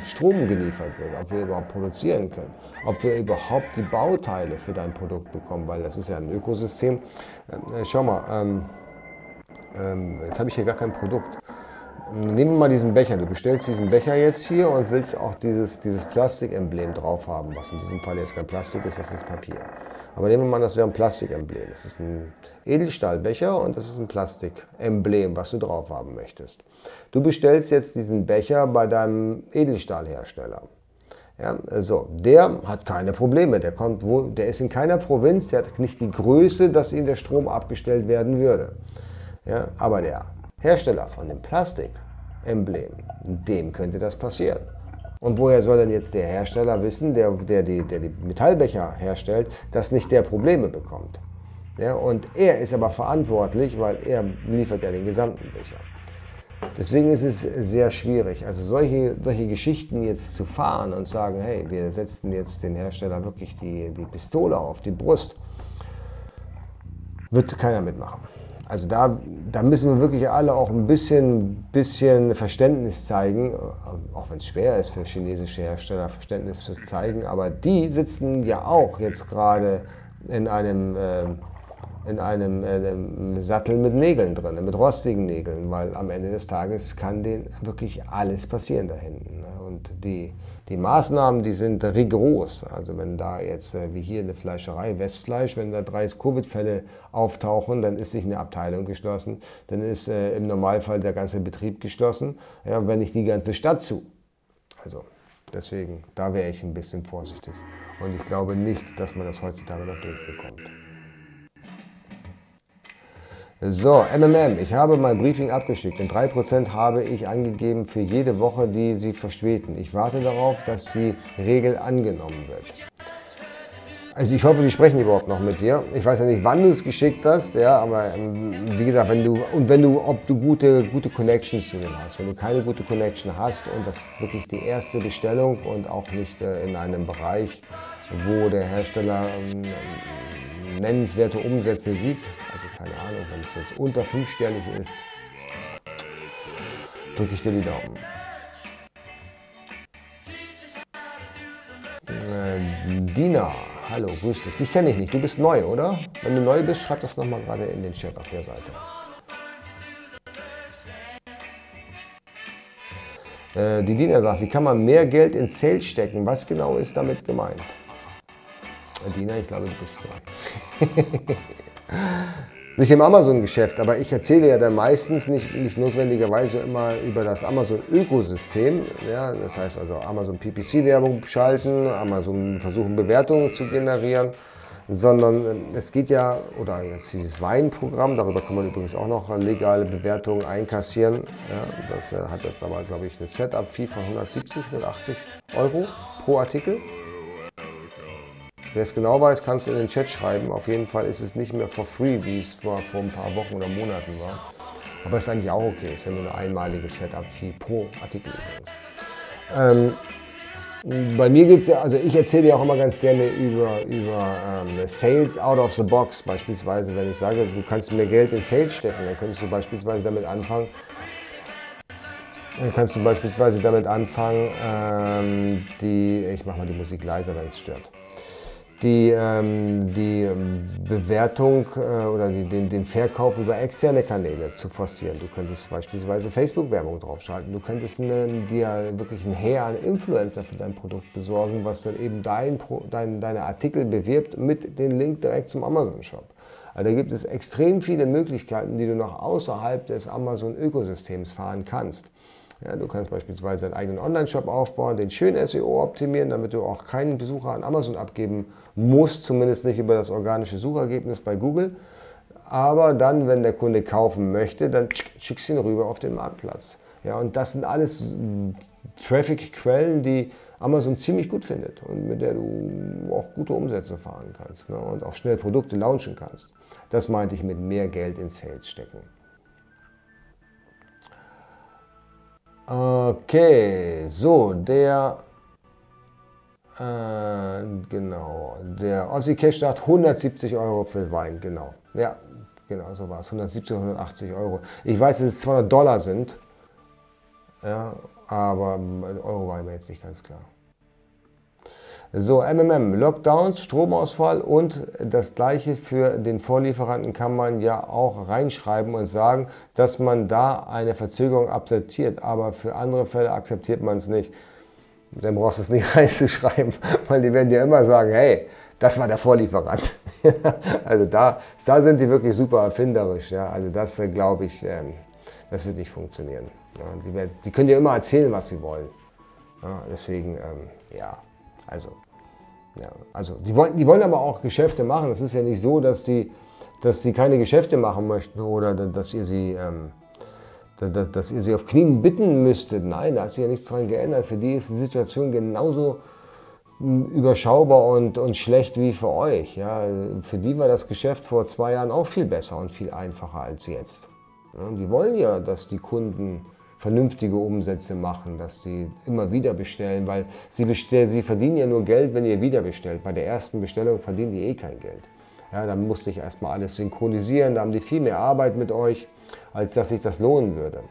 Strom geliefert wird, ob wir überhaupt produzieren können, ob wir überhaupt die Bauteile für dein Produkt bekommen, weil das ist ja ein Ökosystem. Äh, schau mal, ähm, ähm, jetzt habe ich hier gar kein Produkt. Nehmen wir mal diesen Becher. Du bestellst diesen Becher jetzt hier und willst auch dieses, dieses Plastikemblem drauf haben, was in diesem Fall jetzt kein Plastik ist, das ist Papier. Aber nehmen wir mal, das wäre ein Plastikemblem. Das ist ein Edelstahlbecher und das ist ein Plastikemblem, was du drauf haben möchtest. Du bestellst jetzt diesen Becher bei deinem Edelstahlhersteller. Ja, so, der hat keine Probleme, der, kommt wo, der ist in keiner Provinz, der hat nicht die Größe, dass ihm der Strom abgestellt werden würde. Ja, aber der Hersteller von dem Plastikemblem, dem könnte das passieren. Und woher soll denn jetzt der Hersteller wissen, der, der, die, der die Metallbecher herstellt, dass nicht der Probleme bekommt? Ja, und er ist aber verantwortlich, weil er liefert ja den gesamten Becher. Deswegen ist es sehr schwierig. Also solche, solche Geschichten jetzt zu fahren und sagen, hey, wir setzen jetzt den Hersteller wirklich die, die Pistole auf die Brust, wird keiner mitmachen. Also da, da müssen wir wirklich alle auch ein bisschen, bisschen Verständnis zeigen, auch wenn es schwer ist für chinesische Hersteller Verständnis zu zeigen, aber die sitzen ja auch jetzt gerade in einem, äh, in einem, äh, Sattel mit Nägeln drin, mit rostigen Nägeln, weil am Ende des Tages kann denen wirklich alles passieren da hinten. Ne? Und die, die Maßnahmen, die sind rigoros. Also wenn da jetzt, äh, wie hier eine Fleischerei, Westfleisch, wenn da drei Covid-Fälle auftauchen, dann ist nicht eine Abteilung geschlossen, dann ist äh, im Normalfall der ganze Betrieb geschlossen, ja, wenn nicht die ganze Stadt zu. Also deswegen, da wäre ich ein bisschen vorsichtig. Und ich glaube nicht, dass man das heutzutage noch durchbekommt. So, MMM, ich habe mein Briefing abgeschickt und 3% habe ich angegeben für jede Woche, die Sie verspäten. Ich warte darauf, dass die Regel angenommen wird. Also ich hoffe, die sprechen überhaupt noch mit dir. Ich weiß ja nicht, wann du es geschickt hast, ja, aber ähm, wie gesagt, wenn du und wenn du, ob du gute, gute Connections zu denen hast. Wenn du keine gute Connection hast und das ist wirklich die erste Bestellung und auch nicht äh, in einem Bereich, wo der Hersteller ähm, nennenswerte Umsätze sieht, keine Ahnung, wenn es jetzt unter fünfsternig ist, drücke ich dir die Daumen. Äh, Dina, hallo, grüß dich. Dich kenne ich nicht, du bist neu, oder? Wenn du neu bist, schreib das nochmal gerade in den Chat auf der Seite. Äh, die Dina sagt, wie kann man mehr Geld in Sales stecken? Was genau ist damit gemeint? Äh, Dina, ich glaube, du bist neu. Nicht im Amazon-Geschäft, aber ich erzähle ja dann meistens nicht, nicht notwendigerweise immer über das Amazon-Ökosystem. Ja, das heißt also Amazon PPC-Werbung schalten, Amazon versuchen Bewertungen zu generieren, sondern äh, es geht ja, oder jetzt dieses Weinprogramm, darüber kann man übrigens auch noch legale Bewertungen einkassieren. Ja, das äh, hat jetzt aber, glaube ich, eine Setup-Fee von 170, 180 Euro pro Artikel. Wer es genau weiß, kannst du in den Chat schreiben. Auf jeden Fall ist es nicht mehr for free, wie es vor, vor ein paar Wochen oder Monaten war. Aber es ist eigentlich auch okay. Es ist ja nur eine einmalige Setup-Fee pro Artikel übrigens. Ähm, bei mir geht es ja, also ich erzähle ja auch immer ganz gerne über, über ähm, Sales out of the box. Beispielsweise, wenn ich sage, du kannst mehr Geld in Sales stecken, dann könntest du beispielsweise damit anfangen, dann kannst du beispielsweise damit anfangen, ähm, die, ich mache mal die Musik leiser, wenn es stört die, ähm, die ähm, Bewertung äh, oder die, den, den, Verkauf über externe Kanäle zu forcieren. Du könntest beispielsweise Facebook-Werbung draufschalten. Du könntest eine, dir wirklich ein Heer an Influencer für dein Produkt besorgen, was dann eben dein, dein, deine Artikel bewirbt mit dem Link direkt zum Amazon-Shop. Also da gibt es extrem viele Möglichkeiten, die du noch außerhalb des Amazon-Ökosystems fahren kannst. Ja, du kannst beispielsweise einen eigenen Online-Shop aufbauen, den schön SEO optimieren, damit du auch keinen Besucher an Amazon abgeben musst, zumindest nicht über das organische Suchergebnis bei Google. Aber dann, wenn der Kunde kaufen möchte, dann schickst du ihn rüber auf den Marktplatz. Ja, und das sind alles Traffic-Quellen, die Amazon ziemlich gut findet und mit der du auch gute Umsätze fahren kannst ne, und auch schnell Produkte launchen kannst. Das meinte ich mit mehr Geld in Sales stecken. Okay, so, der, äh, genau, der Ossi Cash sagt 170 Euro für Wein, genau. Ja, genau so war es, 170, 180 Euro. Ich weiß, dass es 200 Dollar sind, ja, aber Euro war mir jetzt nicht ganz klar. So, MMM, Lockdowns, Stromausfall und das gleiche für den Vorlieferanten kann man ja auch reinschreiben und sagen, dass man da eine Verzögerung akzeptiert, aber für andere Fälle akzeptiert man es nicht. Dann brauchst du es nicht reinzuschreiben, weil die werden dir immer sagen, hey, das war der Vorlieferant. also da, da sind die wirklich super erfinderisch. Ja? Also das äh, glaube ich, ähm, das wird nicht funktionieren. Ja? Die, können dir immer erzählen, was sie wollen. Ja? Deswegen, ähm, ja, also, ja, also die wollen, die wollen aber auch Geschäfte machen. Es ist ja nicht so, dass die, dass die keine Geschäfte machen möchten oder dass ihr sie, ähm, dass, dass ihr sie auf Knien bitten müsstet. Nein, da hat sich ja nichts daran geändert. Für die ist die Situation genauso hm, überschaubar und, und schlecht wie für euch. Ja, für die war das Geschäft vor zwei Jahren auch viel besser und viel einfacher als jetzt. Ja, die wollen ja, dass die Kunden vernünftige Umsätze machen, dass sie immer wieder bestellen, weil sie, bestellen, sie verdienen ja nur Geld, wenn ihr wieder bestellt. Bei der ersten Bestellung verdienen die eh kein Geld. Ja, dann musste ich erstmal alles synchronisieren, da haben die viel mehr Arbeit mit euch, als dass sich das lohnen würde.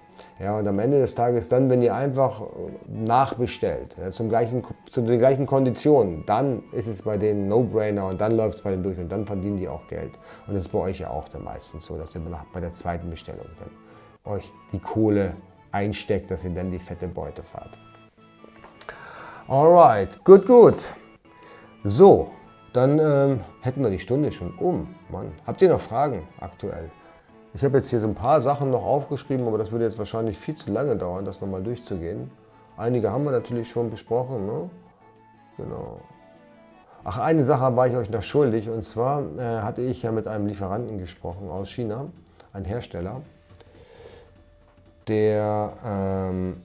Ja, und am Ende des Tages dann, wenn ihr einfach nachbestellt, ja, zum gleichen, zu den gleichen Konditionen, dann ist es bei denen No-Brainer und dann läuft es bei denen durch und dann verdienen die auch Geld. Und das ist bei euch ja auch dann meistens so, dass ihr bei der zweiten Bestellung dann euch die Kohle einsteckt, dass ihr dann die fette Beute fahrt. Alright, gut, gut. So, dann ähm, hätten wir die Stunde schon um. Mann, habt ihr noch Fragen aktuell? Ich habe jetzt hier so ein paar Sachen noch aufgeschrieben, aber das würde jetzt wahrscheinlich viel zu lange dauern, das nochmal durchzugehen. Einige haben wir natürlich schon besprochen. Ne? Genau. Ach, eine Sache war ich euch noch schuldig. Und zwar äh, hatte ich ja mit einem Lieferanten gesprochen aus China, ein Hersteller der, ähm,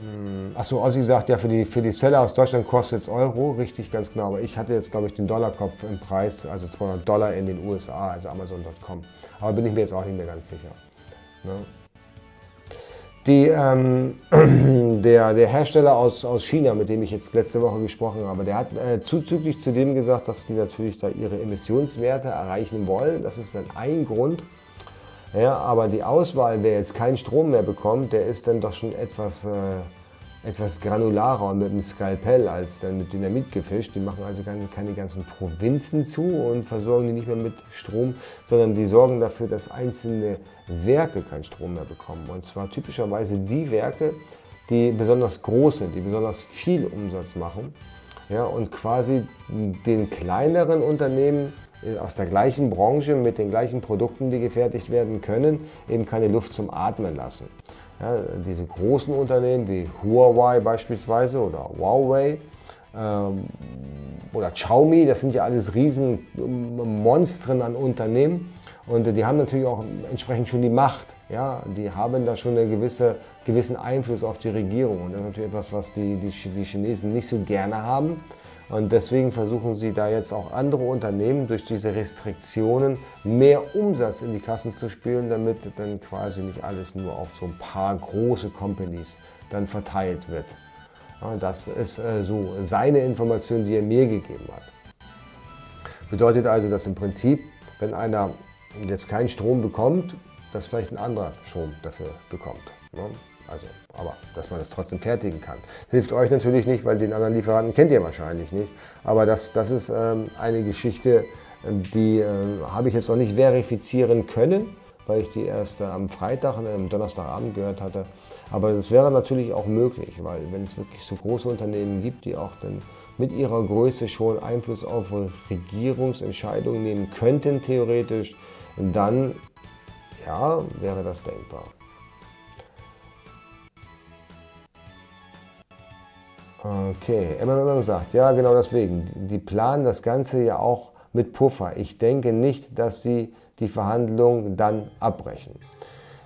hm, achso, Ossi sagt ja, für die, für die Seller aus Deutschland kostet es Euro, richtig, ganz genau. Aber ich hatte jetzt, glaube ich, den Dollarkopf im Preis, also 200 Dollar in den USA, also Amazon.com. Aber bin ich mir jetzt auch nicht mehr ganz sicher. Ne? Die, ähm, der, der Hersteller aus, aus China, mit dem ich jetzt letzte Woche gesprochen habe, der hat äh, zuzüglich zu dem gesagt, dass die natürlich da ihre Emissionswerte erreichen wollen. Das ist dann ein Grund. Ja, aber die Auswahl, wer jetzt keinen Strom mehr bekommt, der ist dann doch schon etwas, äh, etwas granularer und mit dem Skalpell als dann mit Dynamit gefischt. Die machen also keine, keine ganzen Provinzen zu und versorgen die nicht mehr mit Strom, sondern die sorgen dafür, dass einzelne Werke keinen Strom mehr bekommen. Und zwar typischerweise die Werke, die besonders groß sind, die besonders viel Umsatz machen ja, und quasi den kleineren Unternehmen aus der gleichen Branche mit den gleichen Produkten, die gefertigt werden können, eben keine Luft zum Atmen lassen. Ja, diese großen Unternehmen wie Huawei beispielsweise oder Huawei ähm, oder Xiaomi, das sind ja alles riesen Monstren an Unternehmen und die haben natürlich auch entsprechend schon die Macht. Ja, die haben da schon einen gewisse, gewissen Einfluss auf die Regierung und das ist natürlich etwas, was die, die, die Chinesen nicht so gerne haben. Und deswegen versuchen sie da jetzt auch andere Unternehmen durch diese Restriktionen mehr Umsatz in die Kassen zu spülen, damit dann quasi nicht alles nur auf so ein paar große Companies dann verteilt wird. Das ist äh, so seine Information, die er mir gegeben hat. Bedeutet also, dass im Prinzip, wenn einer jetzt keinen Strom bekommt, dass vielleicht ein anderer Strom dafür bekommt. Also, aber dass man das trotzdem fertigen kann. Hilft euch natürlich nicht, weil den anderen Lieferanten kennt ihr wahrscheinlich nicht. Aber das, das ist ähm, eine Geschichte, ähm, die äh, habe ich jetzt noch nicht verifizieren können, weil ich die erst äh, am Freitag und am Donnerstagabend gehört hatte. Aber das wäre natürlich auch möglich, weil wenn es wirklich so große Unternehmen gibt, die auch dann mit ihrer Größe schon Einfluss auf Regierungsentscheidungen nehmen könnten, theoretisch, dann ja, wäre das denkbar. Okay, MMM sagt, ja genau deswegen. Die planen das Ganze ja auch mit Puffer. Ich denke nicht, dass sie die Verhandlungen dann abbrechen.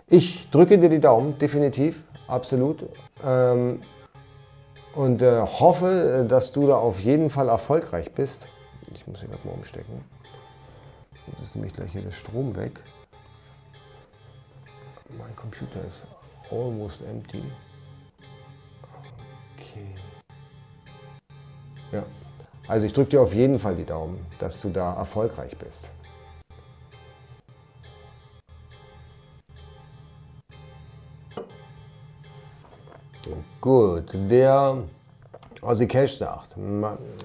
Ich drücke dir die Daumen, definitiv, absolut. Ähm, und äh, hoffe, dass du da auf jeden Fall erfolgreich bist. Ich muss hier gerade mal umstecken. Jetzt ist nämlich gleich hier der Strom weg. Mein Computer ist almost empty. Okay. Ja. Also ich drücke dir auf jeden Fall die Daumen, dass du da erfolgreich bist. Gut, der Ossi Cash sagt,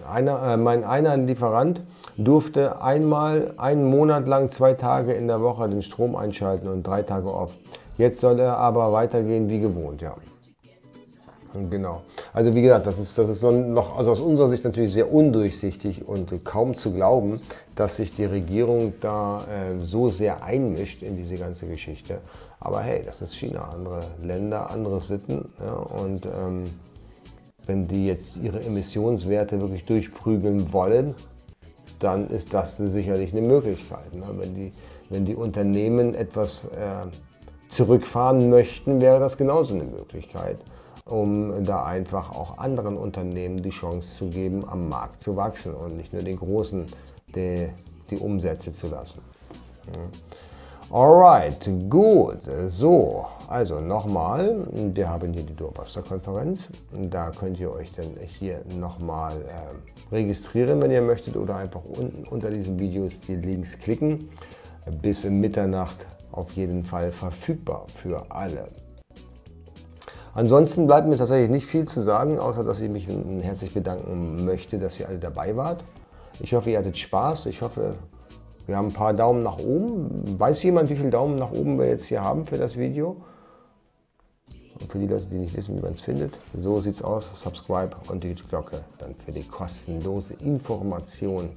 einer, äh, mein einer Lieferant durfte einmal einen Monat lang zwei Tage in der Woche den Strom einschalten und drei Tage off. Jetzt soll er aber weitergehen wie gewohnt, ja. Genau. Also wie gesagt, das ist, das ist so noch also aus unserer Sicht natürlich sehr undurchsichtig und kaum zu glauben, dass sich die Regierung da äh, so sehr einmischt in diese ganze Geschichte. Aber hey, das ist China, andere Länder, andere Sitten. Ja, und ähm, wenn die jetzt ihre Emissionswerte wirklich durchprügeln wollen, dann ist das sicherlich eine Möglichkeit. Ne? Wenn, die, wenn die Unternehmen etwas äh, zurückfahren möchten, wäre das genauso eine Möglichkeit, um da einfach auch anderen Unternehmen die Chance zu geben, am Markt zu wachsen und nicht nur den Großen die, die Umsätze zu lassen. Alright, gut. So, also nochmal, wir haben hier die Doorbuster-Konferenz. Da könnt ihr euch dann hier nochmal äh, registrieren, wenn ihr möchtet, oder einfach unten unter diesen Videos die Links klicken. Bis Mitternacht auf jeden Fall verfügbar für alle. Ansonsten bleibt mir tatsächlich nicht viel zu sagen, außer dass ich mich herzlich bedanken möchte, dass ihr alle dabei wart. Ich hoffe, ihr hattet Spaß. Ich hoffe, wir haben ein paar Daumen nach oben. Weiß jemand, wie viele Daumen nach oben wir jetzt hier haben für das Video? Und für die Leute, die nicht wissen, wie man es findet, so sieht es aus. Subscribe und die Glocke dann für die kostenlose Information,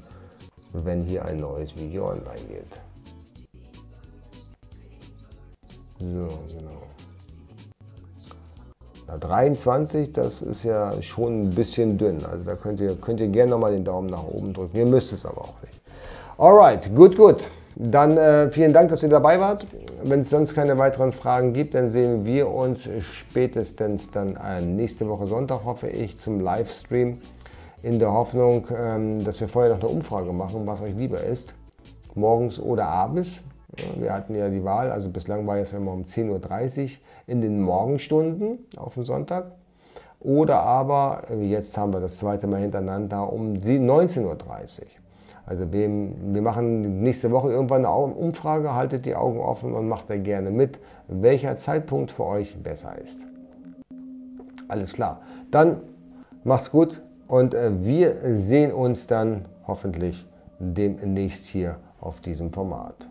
wenn hier ein neues Video online geht. So, genau. Na, 23, das ist ja schon ein bisschen dünn. Also da könnt ihr, könnt ihr gerne nochmal den Daumen nach oben drücken. Ihr müsst es aber auch nicht. Alright, gut, gut. Dann äh, vielen Dank, dass ihr dabei wart. Wenn es sonst keine weiteren Fragen gibt, dann sehen wir uns spätestens dann äh, nächste Woche Sonntag, hoffe ich, zum Livestream. In der Hoffnung, ähm, dass wir vorher noch eine Umfrage machen, was euch lieber ist. Morgens oder abends. Wir hatten ja die Wahl, also bislang war es immer um 10.30 Uhr in den Morgenstunden auf dem Sonntag. Oder aber, jetzt haben wir das zweite Mal hintereinander, um 19.30 Uhr. Also wir, wir machen nächste Woche irgendwann eine Umfrage, haltet die Augen offen und macht da gerne mit, welcher Zeitpunkt für euch besser ist. Alles klar. Dann macht's gut und äh, wir sehen uns dann hoffentlich demnächst hier auf diesem Format.